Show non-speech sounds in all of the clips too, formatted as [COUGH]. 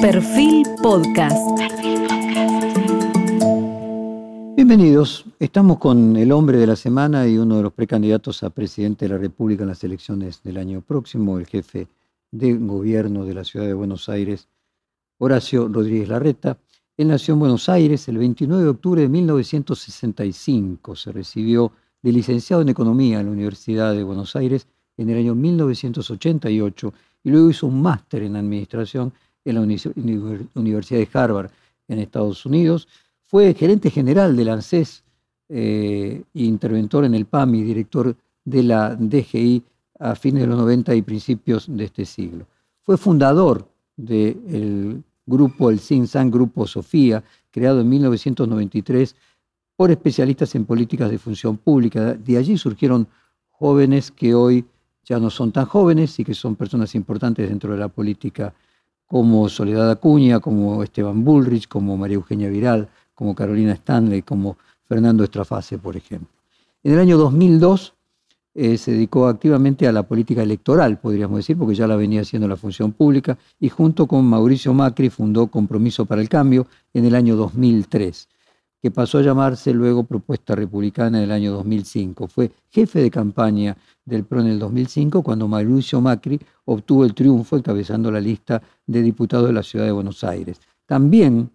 Perfil Podcast. Bienvenidos. Estamos con el hombre de la semana y uno de los precandidatos a presidente de la República en las elecciones del año próximo, el jefe de gobierno de la ciudad de Buenos Aires, Horacio Rodríguez Larreta. Él nació en Buenos Aires el 29 de octubre de 1965. Se recibió de licenciado en Economía en la Universidad de Buenos Aires en el año 1988 y luego hizo un máster en Administración en la Universidad de Harvard en Estados Unidos. Fue gerente general del ANSES e interventor en el PAMI, director de la DGI a fines de los 90 y principios de este siglo. Fue fundador del grupo, el San Grupo Sofía, creado en 1993 por especialistas en políticas de función pública. De allí surgieron jóvenes que hoy ya no son tan jóvenes y que son personas importantes dentro de la política como Soledad Acuña, como Esteban Bullrich, como María Eugenia Viral, como Carolina Stanley, como Fernando Estrafase, por ejemplo. En el año 2002 eh, se dedicó activamente a la política electoral, podríamos decir, porque ya la venía haciendo la función pública, y junto con Mauricio Macri fundó Compromiso para el Cambio en el año 2003 que pasó a llamarse luego Propuesta Republicana en el año 2005. Fue jefe de campaña del PRO en el 2005 cuando Mauricio Macri obtuvo el triunfo encabezando la lista de diputados de la ciudad de Buenos Aires. También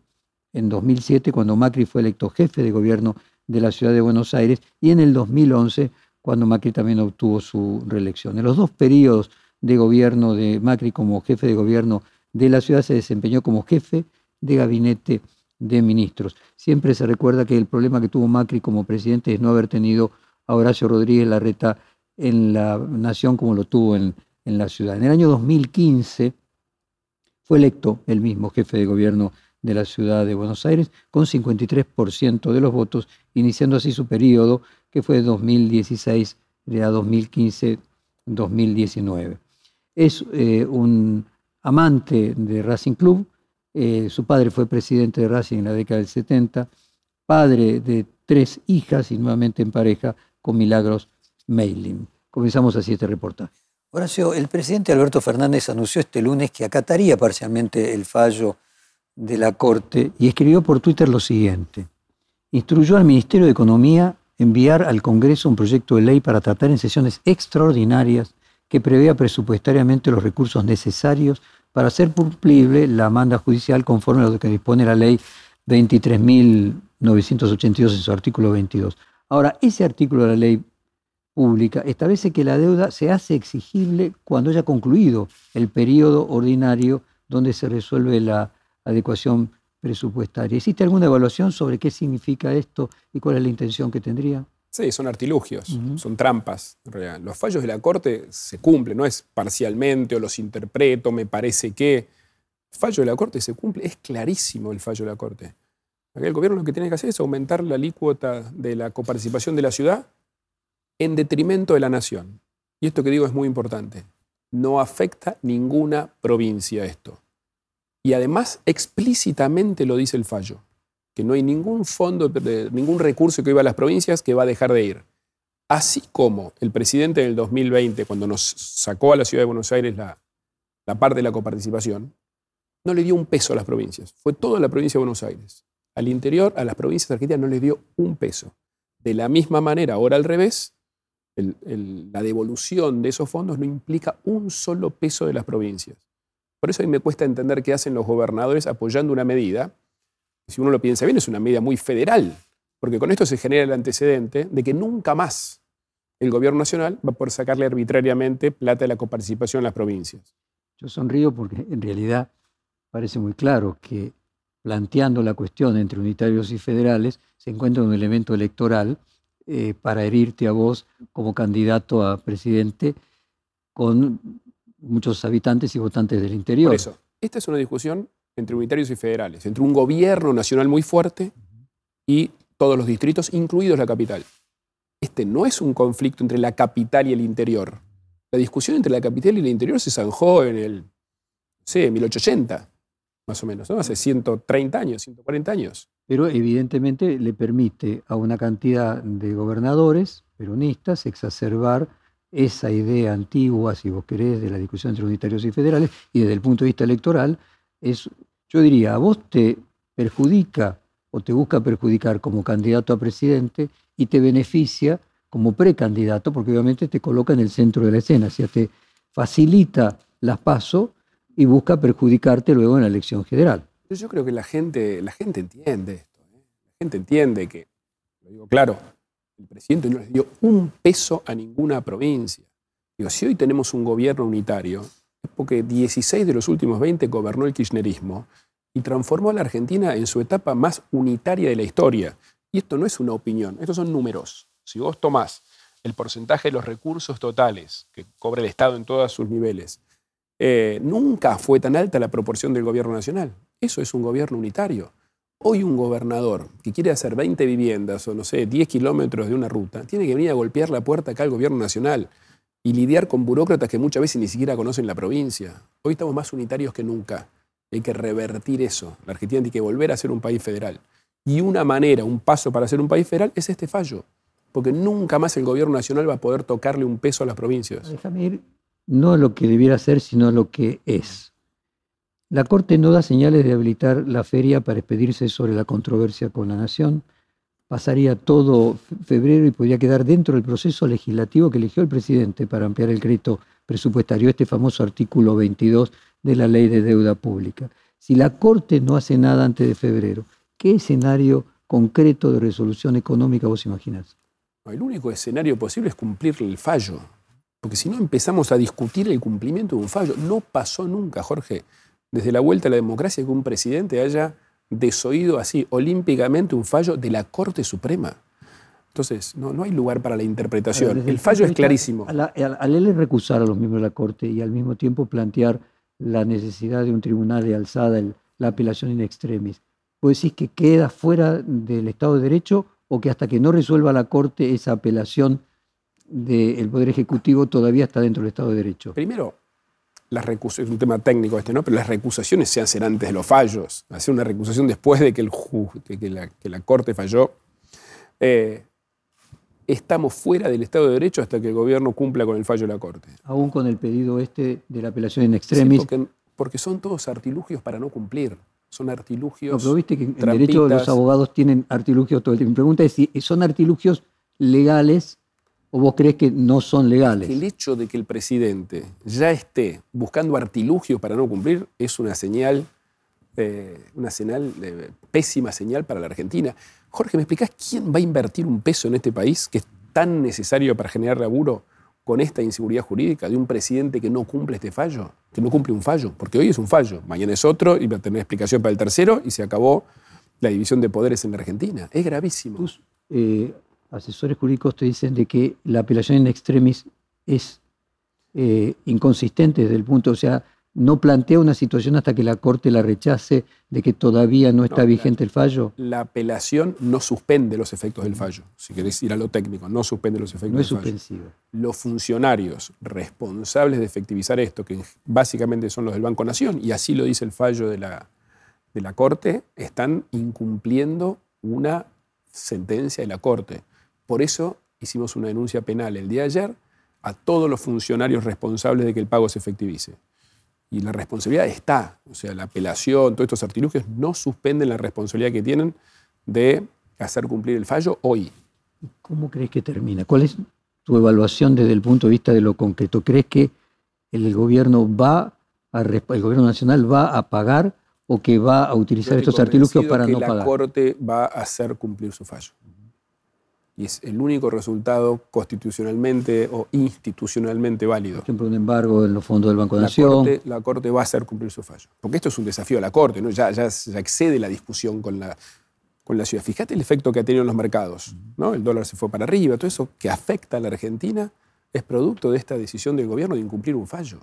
en 2007 cuando Macri fue electo jefe de gobierno de la ciudad de Buenos Aires y en el 2011 cuando Macri también obtuvo su reelección. En los dos periodos de gobierno de Macri como jefe de gobierno de la ciudad se desempeñó como jefe de gabinete de ministros. Siempre se recuerda que el problema que tuvo Macri como presidente es no haber tenido a Horacio Rodríguez Larreta en la nación como lo tuvo en, en la ciudad. En el año 2015 fue electo el mismo jefe de gobierno de la ciudad de Buenos Aires con 53% de los votos, iniciando así su periodo que fue de 2016 a 2015-2019. Es eh, un amante de Racing Club, eh, su padre fue presidente de Racing en la década del 70, padre de tres hijas y nuevamente en pareja con Milagros Meiling. Comenzamos así este reportaje. Horacio, el presidente Alberto Fernández anunció este lunes que acataría parcialmente el fallo de la Corte y escribió por Twitter lo siguiente. Instruyó al Ministerio de Economía enviar al Congreso un proyecto de ley para tratar en sesiones extraordinarias que prevea presupuestariamente los recursos necesarios para hacer cumplible la manda judicial conforme a lo que dispone la ley 23.982 en su artículo 22. Ahora, ese artículo de la ley pública establece que la deuda se hace exigible cuando haya concluido el periodo ordinario donde se resuelve la adecuación presupuestaria. ¿Existe alguna evaluación sobre qué significa esto y cuál es la intención que tendría? Sí, son artilugios, son trampas. Los fallos de la Corte se cumplen, no es parcialmente o los interpreto, me parece que. El fallo de la Corte se cumple, es clarísimo el fallo de la Corte. el gobierno lo que tiene que hacer es aumentar la alícuota de la coparticipación de la ciudad en detrimento de la nación. Y esto que digo es muy importante. No afecta ninguna provincia esto. Y además explícitamente lo dice el fallo que no hay ningún fondo, ningún recurso que iba a las provincias que va a dejar de ir. Así como el presidente del 2020, cuando nos sacó a la ciudad de Buenos Aires la, parte de la coparticipación, no le dio un peso a las provincias. Fue toda la provincia de Buenos Aires. Al interior, a las provincias argentinas no les dio un peso. De la misma manera, ahora al revés, la devolución de esos fondos no implica un solo peso de las provincias. Por eso a mí me cuesta entender qué hacen los gobernadores apoyando una medida si uno lo piensa bien, es una medida muy federal, porque con esto se genera el antecedente de que nunca más el gobierno nacional va a poder sacarle arbitrariamente plata de la coparticipación a las provincias. Yo sonrío porque en realidad parece muy claro que planteando la cuestión entre unitarios y federales se encuentra un elemento electoral eh, para herirte a vos como candidato a presidente con muchos habitantes y votantes del interior. Por eso, esta es una discusión entre unitarios y federales, entre un gobierno nacional muy fuerte y todos los distritos, incluidos la capital. Este no es un conflicto entre la capital y el interior. La discusión entre la capital y el interior se zanjó en el, sé, 1880, más o menos, ¿no? hace 130 años, 140 años. Pero evidentemente le permite a una cantidad de gobernadores peronistas exacerbar esa idea antigua, si vos querés, de la discusión entre unitarios y federales, y desde el punto de vista electoral, es yo diría, a vos te perjudica o te busca perjudicar como candidato a presidente y te beneficia como precandidato, porque obviamente te coloca en el centro de la escena, o sea, te facilita las pasos y busca perjudicarte luego en la elección general. Yo creo que la gente, la gente entiende esto. ¿eh? La gente entiende que, lo digo claro, el presidente no les dio un peso a ninguna provincia. Digo, si hoy tenemos un gobierno unitario, porque 16 de los últimos 20 gobernó el kirchnerismo y transformó a la Argentina en su etapa más unitaria de la historia. Y esto no es una opinión, estos son números. Si vos tomás el porcentaje de los recursos totales que cobra el Estado en todos sus niveles, eh, nunca fue tan alta la proporción del gobierno nacional. Eso es un gobierno unitario. Hoy un gobernador que quiere hacer 20 viviendas o no sé, 10 kilómetros de una ruta, tiene que venir a golpear la puerta acá al gobierno nacional y lidiar con burócratas que muchas veces ni siquiera conocen la provincia. Hoy estamos más unitarios que nunca. Hay que revertir eso. La Argentina tiene que volver a ser un país federal. Y una manera, un paso para ser un país federal es este fallo. Porque nunca más el gobierno nacional va a poder tocarle un peso a las provincias. Déjame ir no lo que debiera ser, sino lo que es. La Corte no da señales de habilitar la feria para expedirse sobre la controversia con la Nación. Pasaría todo febrero y podría quedar dentro del proceso legislativo que eligió el presidente para ampliar el crédito presupuestario, este famoso artículo 22 de la Ley de Deuda Pública. Si la Corte no hace nada antes de febrero, ¿qué escenario concreto de resolución económica vos imaginás? El único escenario posible es cumplir el fallo. Porque si no empezamos a discutir el cumplimiento de un fallo, no pasó nunca, Jorge, desde la vuelta a la democracia que un presidente haya desoído así olímpicamente un fallo de la Corte Suprema. Entonces, no, no hay lugar para la interpretación. el fallo es clarísimo. Al él recusar a los miembros de la Corte y al mismo tiempo plantear la necesidad de un tribunal de alzada, la apelación in extremis, ¿vos decís que queda fuera del Estado de Derecho o que hasta que no resuelva la Corte esa apelación del Poder Ejecutivo todavía está dentro del Estado de Derecho? Primero, las es un tema técnico este, ¿no? Pero las recusaciones se hacen antes de los fallos. Hacer una recusación después de que, el que, la, Corte falló. Eh, estamos fuera del Estado de Derecho hasta que el gobierno cumpla con el fallo de la Corte. Aún con el pedido este de la apelación en extremis. porque, son todos artilugios para no cumplir. Son artilugios. No, pero viste que en derecho los abogados tienen artilugios todo el tiempo. Mi pregunta es si son artilugios legales ¿O vos crees que no son legales? El hecho de que el presidente ya esté buscando artilugios para no cumplir es una señal, eh, una señal pésima señal para la Argentina. Jorge, ¿me explicás quién va a invertir un peso en este país que es tan necesario para generar laburo con esta inseguridad jurídica de un presidente que no cumple este fallo, que no cumple un fallo? Porque hoy es un fallo, mañana es otro y va a tener explicación para el tercero y se acabó la división de poderes en la Argentina. Es gravísimo. Eh, asesores jurídicos te dicen de que la apelación en extremis es eh, inconsistente desde el punto, o sea, no plantea una situación hasta que la Corte la rechace de que todavía no está vigente el fallo. La apelación no suspende los efectos del fallo, si querés ir a lo técnico, no suspende los efectos del fallo. No es suspensivo. Los funcionarios responsables de efectivizar esto, que básicamente son los del Banco Nación, y así lo dice el fallo de la, de la Corte, están incumpliendo una sentencia de la Corte. Por eso hicimos una denuncia penal el día de ayer a todos los funcionarios responsables de que el pago se efectivice. Y la responsabilidad está, o sea, la apelación, todos estos artilugios no suspenden la responsabilidad que tienen de hacer cumplir el fallo hoy. ¿Cómo crees que termina? ¿Cuál es tu evaluación desde el punto de vista de lo concreto? ¿Crees que el gobierno va a, el gobierno nacional va a pagar o que va a utilizar estos artilugios para no pagar? La Corte va a hacer cumplir su fallo y es el único resultado constitucionalmente o institucionalmente válido. Por ejemplo, un embargo en los fondos del Banco de Nación. la Corte va a hacer cumplir su fallo. Porque esto es un desafío a la Corte, ¿no? ya, ya, excede la discusión con la, con la ciudad. Fíjate el efecto que ha tenido en los mercados. ¿no? El dólar se fue para arriba, todo eso que afecta a la Argentina es producto de esta decisión del gobierno de incumplir un fallo.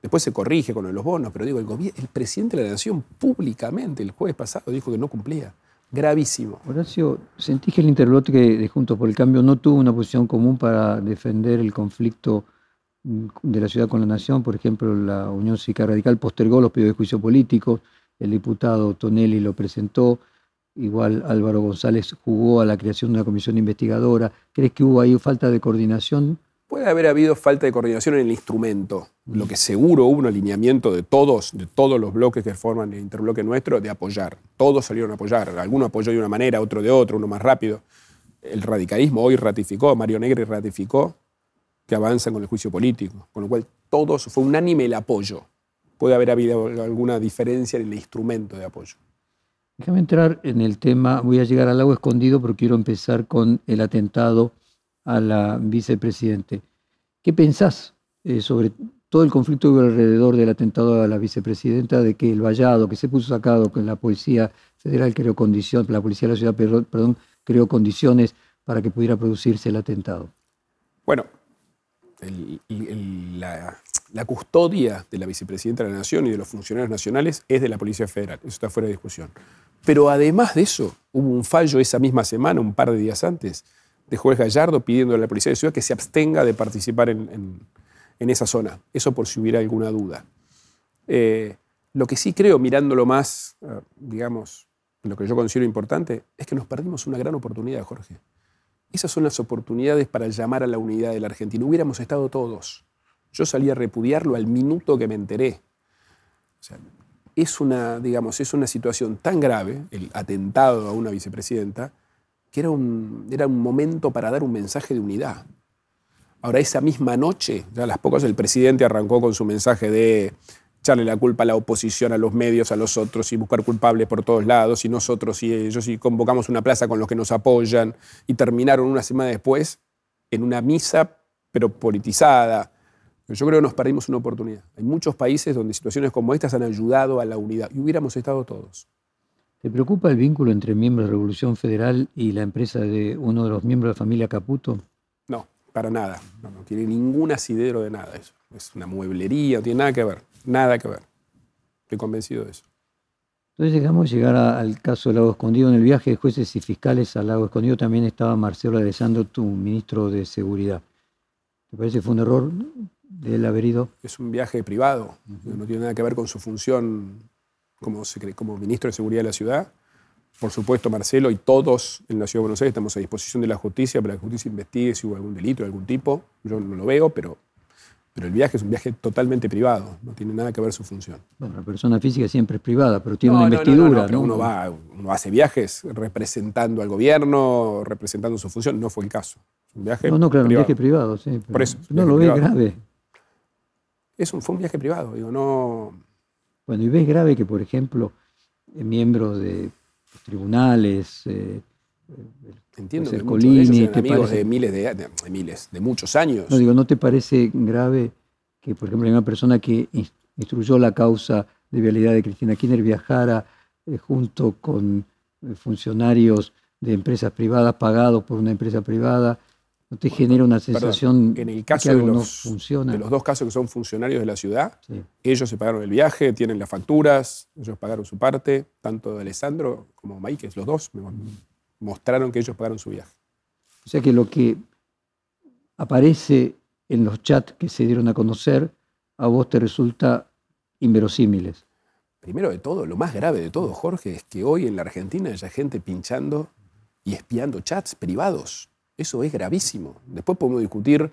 Después se corrige con los bonos, pero digo, el, el presidente de la Nación públicamente el jueves pasado dijo que no cumplía gravísimo. Horacio, ¿sentís que el interlote de Juntos por el Cambio no tuvo una posición común para defender el conflicto de la ciudad con la nación? Por ejemplo, la Unión Cívica Radical postergó los pedidos de juicio político, el diputado Tonelli lo presentó, igual Álvaro González jugó a la creación de una comisión investigadora. ¿Crees que hubo ahí falta de coordinación Puede haber habido falta de coordinación en el instrumento. Lo que seguro hubo un alineamiento de todos, de todos los bloques que forman el interbloque nuestro, de apoyar. Todos salieron a apoyar. Alguno apoyó de una manera, otro de otra, uno más rápido. El radicalismo hoy ratificó, Mario Negri ratificó que avanzan con el juicio político. Con lo cual, todos, fue unánime el apoyo. Puede haber habido alguna diferencia en el instrumento de apoyo. Déjame entrar en el tema, voy a llegar al lago escondido, pero quiero empezar con el atentado a la vicepresidente. ¿Qué pensás eh, sobre todo el conflicto alrededor del atentado a la vicepresidenta, de que el vallado que se puso sacado con la Policía Federal creó condiciones, la Policía de la Ciudad, creó condiciones para que pudiera producirse el atentado? Bueno, la, la, custodia de la vicepresidenta de la Nación y de los funcionarios nacionales es de la Policía Federal, eso está fuera de discusión. Pero además de eso, hubo un fallo esa misma semana, un par de días antes, de juez Gallardo pidiendo a la policía de ciudad que se abstenga de participar en, esa zona. Eso por si hubiera alguna duda. Eh, lo que sí creo, mirándolo más, eh, digamos, lo que yo considero importante, es que nos perdimos una gran oportunidad, Jorge. Esas son las oportunidades para llamar a la unidad de la Argentina. Hubiéramos estado todos. Yo salí a repudiarlo al minuto que me enteré. es una, digamos, es una situación tan grave, el atentado a una vicepresidenta, que era un, era un momento para dar un mensaje de unidad. Ahora, esa misma noche, ya a las pocas, el presidente arrancó con su mensaje de echarle la culpa a la oposición, a los medios, a los otros y buscar culpables por todos lados, y nosotros y ellos, y convocamos una plaza con los que nos apoyan, y terminaron una semana después en una misa, pero politizada. Yo creo que nos perdimos una oportunidad. Hay muchos países donde situaciones como estas han ayudado a la unidad, y hubiéramos estado todos. ¿Te preocupa el vínculo entre miembros de Revolución Federal y la empresa de uno de los miembros de la familia Caputo? No, para nada. No, tiene ningún asidero de nada eso. Es una mueblería, no tiene nada que ver. Nada que ver. Estoy convencido de eso. Entonces llegamos a llegar al caso del Lago Escondido. En el viaje de jueces y fiscales al Lago Escondido también estaba Marcelo Alessandro, tu ministro de Seguridad. ¿Te parece que fue un error de él haber ido? Es un viaje privado. No tiene nada que ver con su función como, como ministro de Seguridad de la ciudad. Por supuesto, Marcelo y todos en la Ciudad de Buenos Aires estamos a disposición de la justicia para que la justicia investigue si hubo algún delito de algún tipo. Yo no lo veo, pero, pero el viaje es un viaje totalmente privado, no tiene nada que ver su función. Bueno, la persona física siempre es privada, pero tiene una investidura. No, uno, va, uno hace viajes representando al gobierno, representando su función, no fue el caso. Un viaje no, no, claro, un viaje privado, sí. Por eso. No lo ve grave. Es un, fue un viaje privado, digo, no bueno, y ves grave que, por ejemplo, eh, miembros de tribunales, eh, Entiendo que Colini, de amigos de miles de, miles, de muchos años. No digo, ¿no te parece grave que, por ejemplo, una persona que instruyó la causa de vialidad de Cristina Kirchner viajara eh, junto con funcionarios de empresas privadas pagados por una empresa privada ¿No te genera una sensación en el caso que algo de los, no funciona? De los dos casos que son funcionarios de la ciudad, ellos se pagaron el viaje, tienen las facturas, ellos pagaron su parte, tanto de Alessandro como Maíquez, los dos mostraron que ellos pagaron su viaje. O sea que lo que aparece en los chats que se dieron a conocer, a vos te resulta inverosímiles. Primero de todo, lo más grave de todo, Jorge, es que hoy en la Argentina haya gente pinchando y espiando chats privados. Eso es gravísimo. Después podemos discutir,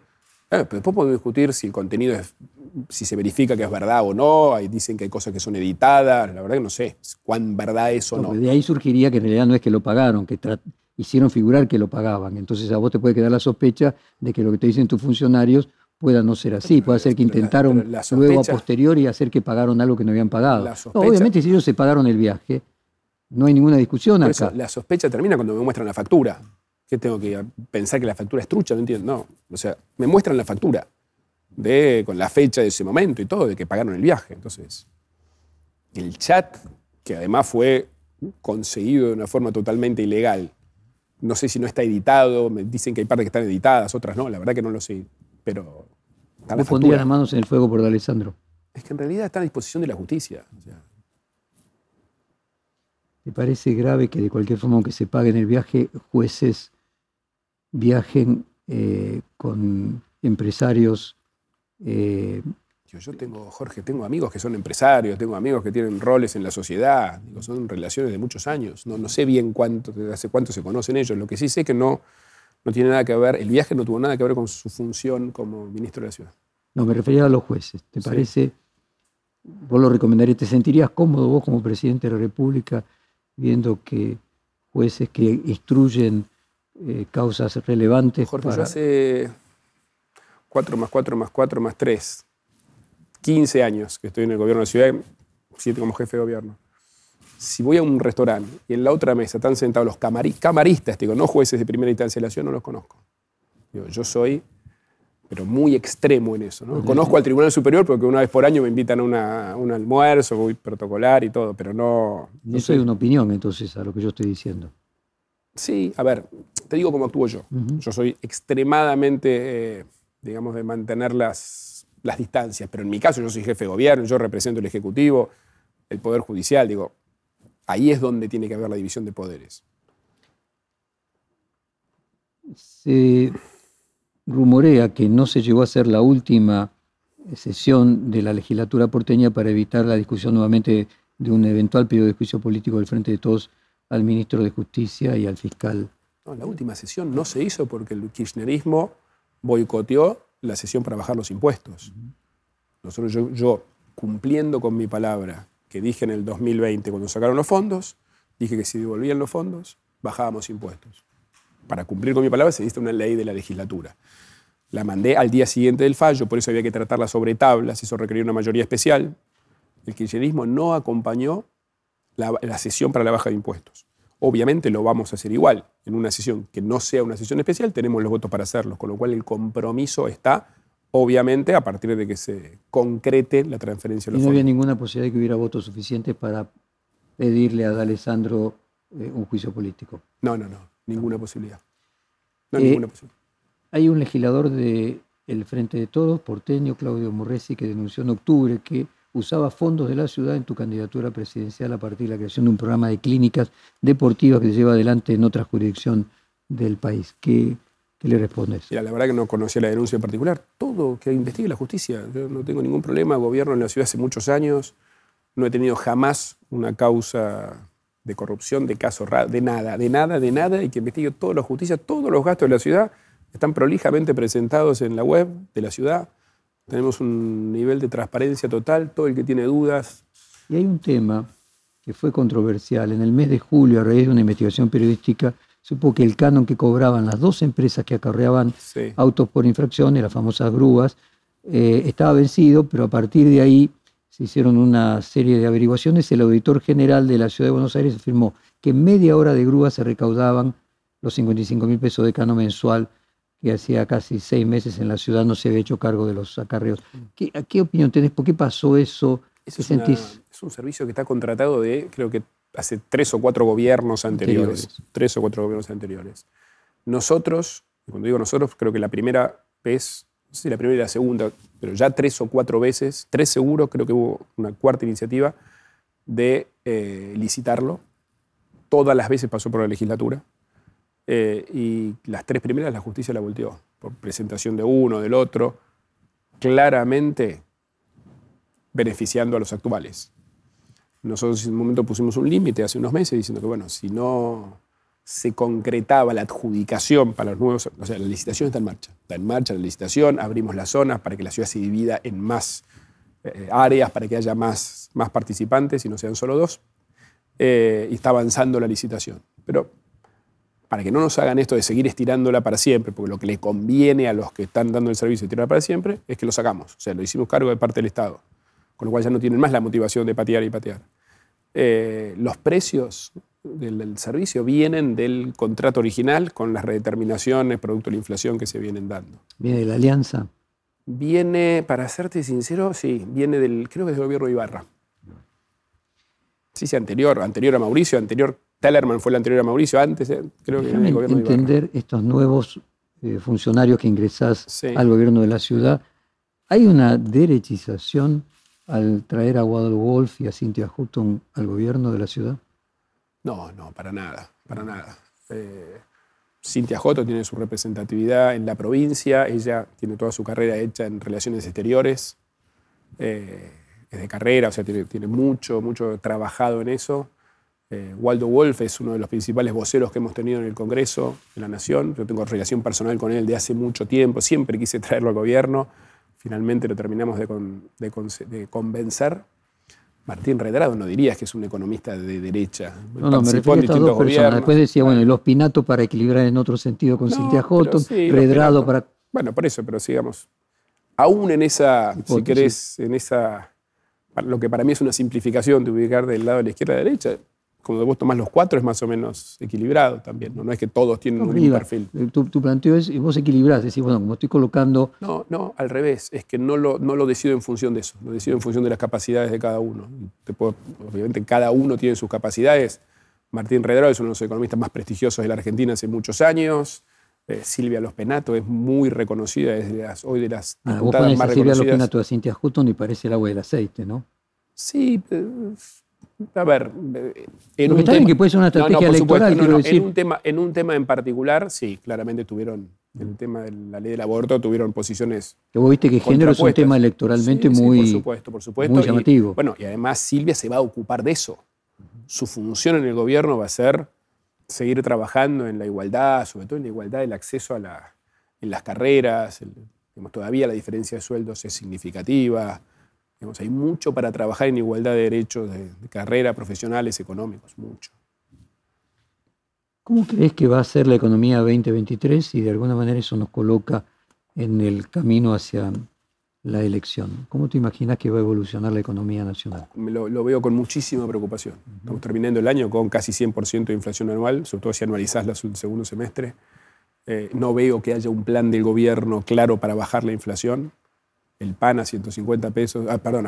eh, después podemos discutir si el contenido es, si se verifica que es verdad o no. Ahí dicen que hay cosas que son editadas. La verdad que no sé cuán verdad es o no. Pues de ahí surgiría que en realidad no es que lo pagaron, que hicieron figurar que lo pagaban. Entonces a vos te puede quedar la sospecha de que lo que te dicen tus funcionarios pueda no ser así, puede ser que intentaron luego a posteriori hacer que pagaron algo que no habían pagado. obviamente si ellos se pagaron el viaje, no hay ninguna discusión acá. la sospecha termina cuando me muestran la factura. ¿Qué tengo que pensar que la factura es trucha? No entiendo. No. O sea, me muestran la factura de, con la fecha de ese momento y todo, de que pagaron el viaje. Entonces, el chat, que además fue conseguido de una forma totalmente ilegal, no sé si no está editado, me dicen que hay partes que están editadas, otras no, la verdad que no lo sé, pero... ¿Vos pondrías las manos en el fuego por Alessandro? Es que en realidad está a disposición de la justicia. O sea, ¿Te parece grave que de cualquier forma, aunque se paguen el viaje, jueces viajen eh, con empresarios. Eh, yo, tengo, Jorge, tengo amigos que son empresarios, tengo amigos que tienen roles en la sociedad, son relaciones de muchos años. No, no sé bien cuánto, hace cuánto se conocen ellos. Lo que sí sé es que no, no tiene nada que ver, el viaje no tuvo nada que ver con su función como ministro de la ciudad. No, me refería a los jueces. ¿Te parece, vos lo recomendarías, te sentirías cómodo vos como presidente de la República viendo que jueces que instruyen eh, causas relevantes? Jorge, yo hace 4 más 4 más 4 más 3, 15 años que estoy en el gobierno de la ciudad, 7 como jefe de gobierno si voy a un restaurante y en la otra mesa están sentados los camaristas, digo, no jueces de primera instancia de la ciudad, no los conozco. yo soy, pero muy extremo en eso. ¿no? Conozco al Tribunal Superior porque una vez por año me invitan a, un almuerzo, voy protocolar y todo, pero no... No soy una opinión entonces a lo que yo estoy diciendo. Sí, a ver, te digo cómo actúo yo. Yo soy extremadamente, eh, digamos, de mantener las, las distancias, pero en mi caso yo soy jefe de gobierno, yo represento el Ejecutivo, el Poder Judicial, digo, Ahí es donde tiene que haber la división de poderes. Se rumorea que no se llegó a hacer la última sesión de la legislatura porteña para evitar la discusión nuevamente de un eventual periodo de juicio político del Frente de Todos al ministro de Justicia y al fiscal. No, la última sesión no se hizo porque el kirchnerismo boicoteó la sesión para bajar los impuestos. Nosotros, yo cumpliendo con mi palabra que dije en el 2020 cuando sacaron los fondos, dije que si devolvían los fondos, bajábamos impuestos. Para cumplir con mi palabra se diste una ley de la legislatura. La mandé al día siguiente del fallo, por eso había que tratarla sobre tablas, eso requería una mayoría especial. El kirchnerismo no acompañó la, la sesión para la baja de impuestos. Obviamente lo vamos a hacer igual. En una sesión que no sea una sesión especial, tenemos los votos para hacerlo, con lo cual el compromiso está obviamente a partir de que se concrete la transferencia de los ¿Y no había ninguna posibilidad de que hubiera votos suficientes para pedirle a D'Alessandro eh, un juicio político? No, no, no, ninguna posibilidad. No, ninguna eh, posibilidad. Hay un legislador del Frente de Todos, porteño, Claudio Morresi, que denunció en octubre que usaba fondos de la ciudad en tu candidatura presidencial a partir de la creación de un programa de clínicas deportivas que se lleva adelante en otra jurisdicción del país. ¿Qué, ¿Qué le respondes? la verdad que no conocía la denuncia en particular. Todo que investigue la justicia. Yo no tengo ningún problema. Gobierno en la ciudad hace muchos años. No he tenido jamás una causa de corrupción, de caso de nada, de nada, de nada, y que investigue toda la justicia. Todos los gastos de la ciudad están prolijamente presentados en la web de la ciudad. Tenemos un nivel de transparencia total. Todo el que tiene dudas. Y hay un tema que fue controversial. En el mes de julio, a raíz de una investigación periodística, supo que el canon que cobraban las dos empresas que acarreaban autos por infracción, las famosas grúas, eh, estaba vencido, pero a partir de ahí se hicieron una serie de averiguaciones. El auditor general de la Ciudad de Buenos Aires afirmó que en media hora de grúa se recaudaban los 55 mil pesos de canon mensual que hacía casi seis meses en la ciudad no se había hecho cargo de los acarreos. ¿Qué, ¿Qué opinión tenés? ¿Por qué pasó eso? es, es un servicio que está contratado de, creo que hace tres o cuatro gobiernos anteriores, Tres o cuatro gobiernos anteriores. Nosotros, cuando digo nosotros, creo que la primera vez, no sé si la primera y la segunda, pero ya tres o cuatro veces, tres seguro, creo que hubo una cuarta iniciativa de eh, licitarlo. Todas las veces pasó por la legislatura. Eh, y las tres primeras la justicia la volteó, por presentación de uno, del otro, claramente beneficiando a los actuales. Nosotros en un momento pusimos un límite hace unos meses diciendo que, bueno, si no se concretaba la adjudicación para los nuevos, o sea, la licitación está en marcha. Está en marcha la licitación, abrimos las zonas para que la ciudad se divida en más eh, áreas, para que haya más, más participantes y no sean solo dos. Eh, y está avanzando la licitación. Pero para que no nos hagan esto de seguir estirándola para siempre, porque lo que le conviene a los que están dando el servicio de tirarla para siempre es que lo sacamos. O sea, lo hicimos cargo de parte del Estado. Con lo cual ya no tienen más la motivación de patear y patear. Eh, los precios del, servicio vienen del contrato original con las redeterminaciones producto de la inflación que se vienen dando. ¿Viene de la alianza? Viene, para serte sincero, sí, viene del, creo que es del gobierno de Ibarra. Sí, sí, anterior, anterior a Mauricio, anterior, Tellerman fue el anterior a Mauricio, antes eh, creo que el gobierno entender estos nuevos eh, funcionarios que ingresás al gobierno de la ciudad. ¿Hay una derechización al traer a Waddle Wolf y a Cynthia Hutton al gobierno de la ciudad? No, no, para nada, para nada. Eh, Cynthia Hutton tiene su representatividad en la provincia, ella tiene toda su carrera hecha en relaciones exteriores, eh, es de carrera, o sea, tiene, mucho, mucho trabajado en eso. Eh, Waldo Wolf es uno de los principales voceros que hemos tenido en el Congreso de la Nación. Yo tengo relación personal con él de hace mucho tiempo, siempre quise traerlo al gobierno. Finalmente lo terminamos de, convencer. Martín Redrado no dirías que es un economista de derecha. No, no, me refiero a estas dos personas. Después decía, bueno, y los Pinato para equilibrar en otro sentido con Cintia Houghton, Redrado para... Bueno, por eso, pero sigamos. Aún en esa, si querés, en esa, lo que para mí es una simplificación de ubicar del lado de la izquierda a la derecha, como vos tomás los cuatro, es más o menos equilibrado también. No, no es que todos tienen un mismo perfil. Tu, tu, planteo es, vos equilibrás, decís, bueno, como estoy colocando... No, no, al revés, es que no lo, no lo decido en función de eso, lo decido en función de las capacidades de cada uno. obviamente cada uno tiene sus capacidades. Martín Redrado es uno de los economistas más prestigiosos de la Argentina hace muchos años. Eh, Silvia Los Penato es muy reconocida, es de las, hoy de las ah, diputadas vos más a Silvia Los Penato a Cintia Hutton y parece el agua del aceite, ¿no? Sí, eh, a ver, eh, en un tema, que puede ser una estrategia electoral, En un, tema, en un tema en particular, sí, claramente tuvieron, en el tema de la ley del aborto, tuvieron posiciones. Que vos viste que género es un tema electoralmente muy, por supuesto, por supuesto. muy llamativo. bueno, y además Silvia se va a ocupar de eso. Su función en el gobierno va a ser seguir trabajando en la igualdad, sobre todo en la igualdad del acceso a las carreras. todavía la diferencia de sueldos es significativa hay mucho para trabajar en igualdad de derechos de, carrera, profesionales, económicos, mucho. ¿Cómo crees que va a ser la economía 2023 y de alguna manera eso nos coloca en el camino hacia la elección? ¿Cómo te imaginas que va a evolucionar la economía nacional? Lo, veo con muchísima preocupación. Estamos terminando el año con casi 100% de inflación anual, sobre todo si anualizás el segundo semestre. Eh, no veo que haya un plan del gobierno claro para bajar la inflación el pan a 150 pesos, ah, perdón,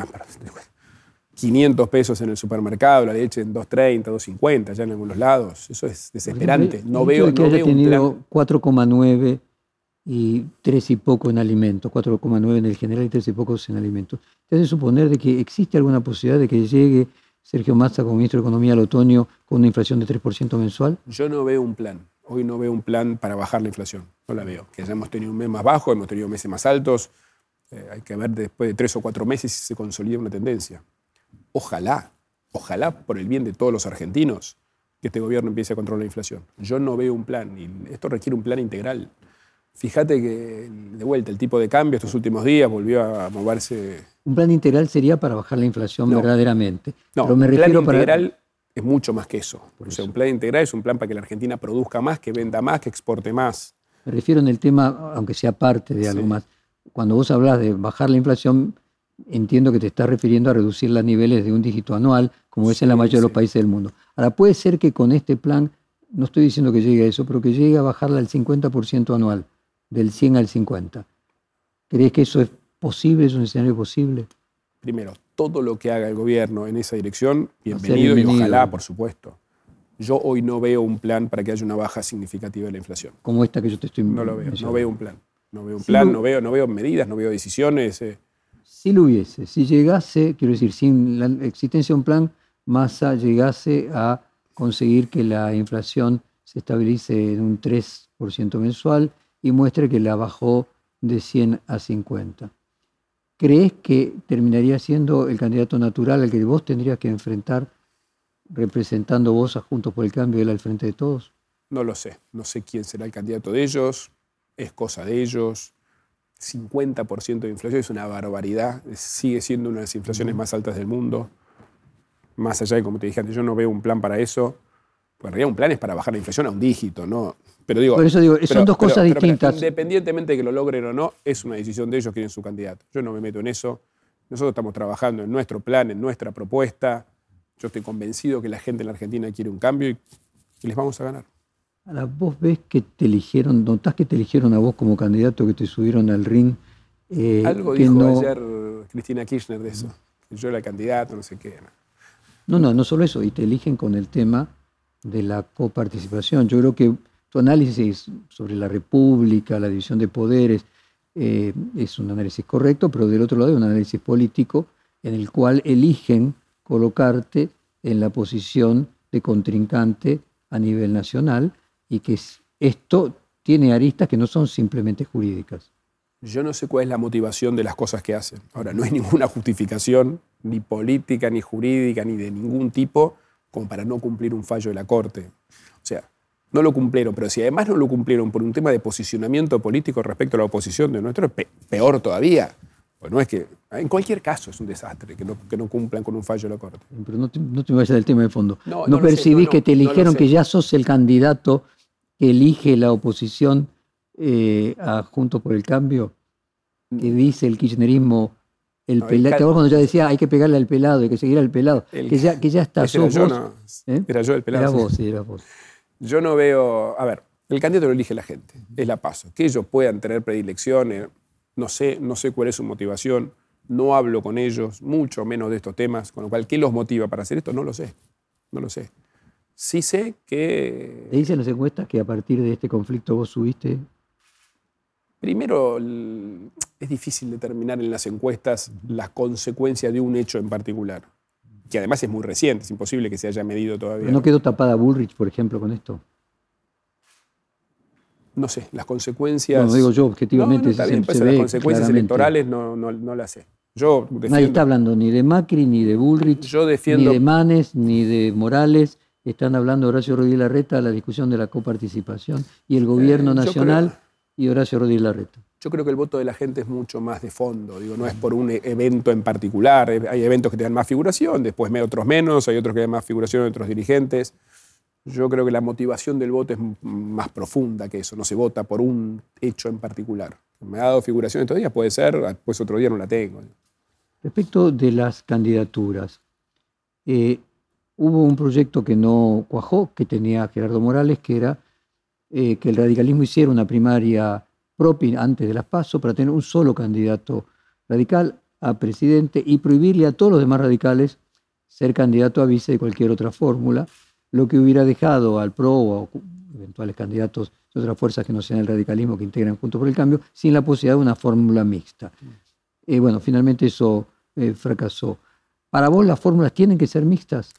500 pesos en el supermercado, la leche en 2.30, 2.50 ya en algunos lados. Eso es desesperante. No veo, que haya tenido 4,9 y 3 y poco en alimentos, 4,9 en el general y 3 y pocos en alimentos. ¿Te hace suponer de que existe alguna posibilidad de que llegue Sergio Massa como ministro de Economía al otoño con una inflación de 3% mensual? Yo no veo un plan. Hoy no veo un plan para bajar la inflación. No la veo. Que hayamos tenido un mes más bajo, hemos tenido meses más altos eh, hay que ver después de tres o cuatro meses si se consolida una tendencia. Ojalá, ojalá por el bien de todos los argentinos que este gobierno empiece a controlar la inflación. Yo no veo un plan y esto requiere un plan integral. Fíjate que de vuelta el tipo de cambio estos últimos días volvió a moverse. Un plan integral sería para bajar la inflación verdaderamente. No, Pero me un plan integral es mucho más que eso. O sea, un plan integral es un plan para que la Argentina produzca más, que venda más, que exporte más. Me refiero en el tema, aunque sea parte de algo más cuando vos hablas de bajar la inflación, entiendo que te estás refiriendo a reducir los niveles de un dígito anual, como es en la mayoría de los países del mundo. Ahora, puede ser que con este plan, no estoy diciendo que llegue a eso, pero que llegue a bajarla al 50% anual, del 100 al 50. ¿Crees que eso es posible, es un escenario posible? Primero, todo lo que haga el gobierno en esa dirección, bienvenido, y ojalá, por supuesto. Yo hoy no veo un plan para que haya una baja significativa de la inflación. Como esta que yo te estoy No lo veo, no veo un plan. No veo un plan, no, veo, no veo medidas, no veo decisiones. Eh. Si lo hubiese, si llegase, quiero decir, sin la existencia de un plan, Massa llegase a conseguir que la inflación se estabilice en un 3% mensual y muestre que la bajó de 100 a 50. ¿Crees que terminaría siendo el candidato natural al que vos tendrías que enfrentar representando vos a Juntos por el Cambio y él al frente de todos? No lo sé. No sé quién será el candidato de ellos es cosa de ellos. 50% de inflación es una barbaridad, sigue siendo una de las inflaciones más altas del mundo. Más allá de, como te dije antes, yo no veo un plan para eso. Pues en realidad un plan es para bajar la inflación a un dígito, ¿no? Pero digo, Por eso digo, son dos cosas distintas. independientemente de que lo logren o no, es una decisión de ellos quieren su candidato. Yo no me meto en eso. Nosotros estamos trabajando en nuestro plan, en nuestra propuesta. Yo estoy convencido que la gente en la Argentina quiere un cambio y les vamos a ganar. Ahora, vos ves que te eligieron, notás que te eligieron a vos como candidato, que te subieron al ring. Eh, Algo dijo ayer Cristina Kirchner de eso, que yo era candidato, no sé qué. No, no, no solo eso, y te eligen con el tema de la coparticipación. Yo creo que tu análisis sobre la república, la división de poderes, eh, es un análisis correcto, pero del otro lado hay un análisis político en el cual eligen colocarte en la posición de contrincante a nivel nacional y que esto tiene aristas que no son simplemente jurídicas. Yo no sé cuál es la motivación de las cosas que hacen. Ahora, no hay [LAUGHS] ninguna justificación, ni política, ni jurídica, ni de ningún tipo, como para no cumplir un fallo de la Corte. O sea, no lo cumplieron, pero si además no lo cumplieron por un tema de posicionamiento político respecto a la oposición de nuestro, peor todavía. Pues no es que, en cualquier caso es un desastre que no, que no cumplan con un fallo de la Corte. Pero no te, no te vayas del tema de fondo. ¿No, percibís que te eligieron que ya sos el candidato que elige la oposición eh, a Juntos por el Cambio? Que dice el kirchnerismo, el pelado, cuando ya decía hay que pegarle al pelado, hay que seguir al pelado, que, ya, que ya está. Yo, ¿eh? era yo el pelado. Era vos, sí, era vos. Yo no veo, a ver, el candidato lo elige la gente, es la paso. Que ellos puedan tener predilecciones, no sé, no sé cuál es su motivación, no hablo con ellos, mucho menos de estos temas, con lo cual, ¿qué los motiva para hacer esto? No lo sé, no lo sé. Sí sé que... ¿Te dicen las encuestas que a partir de este conflicto vos subiste? Primero, es difícil determinar en las encuestas las consecuencias de un hecho en particular, que además es muy reciente, es imposible que se haya medido todavía. ¿No quedó tapada Bullrich, por ejemplo, con esto? no sé, las consecuencias. No, digo yo objetivamente. No, no, pues, las consecuencias electorales no, no, las sé. Yo Nadie está hablando ni de Macri, ni de Bullrich, yo defiendo, ni de Manes, ni de Morales. Están hablando Horacio Rodríguez Larreta, la discusión de la coparticipación y el gobierno eh, nacional y Horacio Rodríguez Larreta. Yo creo que el voto de la gente es mucho más de fondo, digo, no es por un e-, evento en particular. Hay eventos que te dan más figuración, después otros menos, hay otros que dan más figuración otros dirigentes. Yo creo que la motivación del voto es más profunda que eso, no se vota por un hecho en particular. Me ha dado figuración estos días, puede ser, después otro día no la tengo. Respecto de las candidaturas, eh, hubo un proyecto que no cuajó, que tenía Gerardo Morales, que era eh, que el radicalismo hiciera una primaria propia antes de las PASO para tener un solo candidato radical a presidente y prohibirle a todos los demás radicales ser candidato a vice de cualquier otra fórmula lo que hubiera dejado al PRO o eventuales candidatos de otras fuerzas que no sean el radicalismo que integran Juntos por el Cambio, sin la posibilidad de una fórmula mixta. Eh, bueno, finalmente eso eh, fracasó. ¿Para vos las fórmulas tienen que ser mixtas?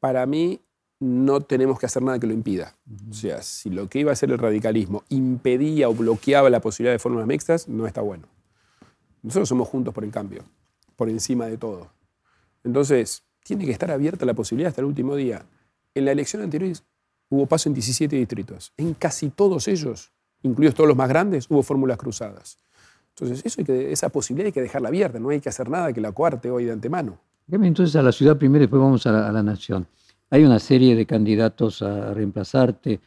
Para mí no tenemos que hacer nada que lo impida. O sea, si lo que iba a ser el radicalismo impedía o bloqueaba la posibilidad de fórmulas mixtas, no está bueno. Nosotros somos juntos por el cambio, por encima de todo. Entonces, tiene que estar abierta la posibilidad hasta el último día. En la elección anterior hubo paso en 17 distritos. En casi todos ellos, incluidos todos los más grandes, hubo fórmulas cruzadas. Entonces, eso esa posibilidad hay que dejarla abierta, no hay que hacer nada que la coarte hoy de antemano. Entonces a la ciudad primero y después vamos a la, nación. Hay una serie de candidatos a reemplazarte,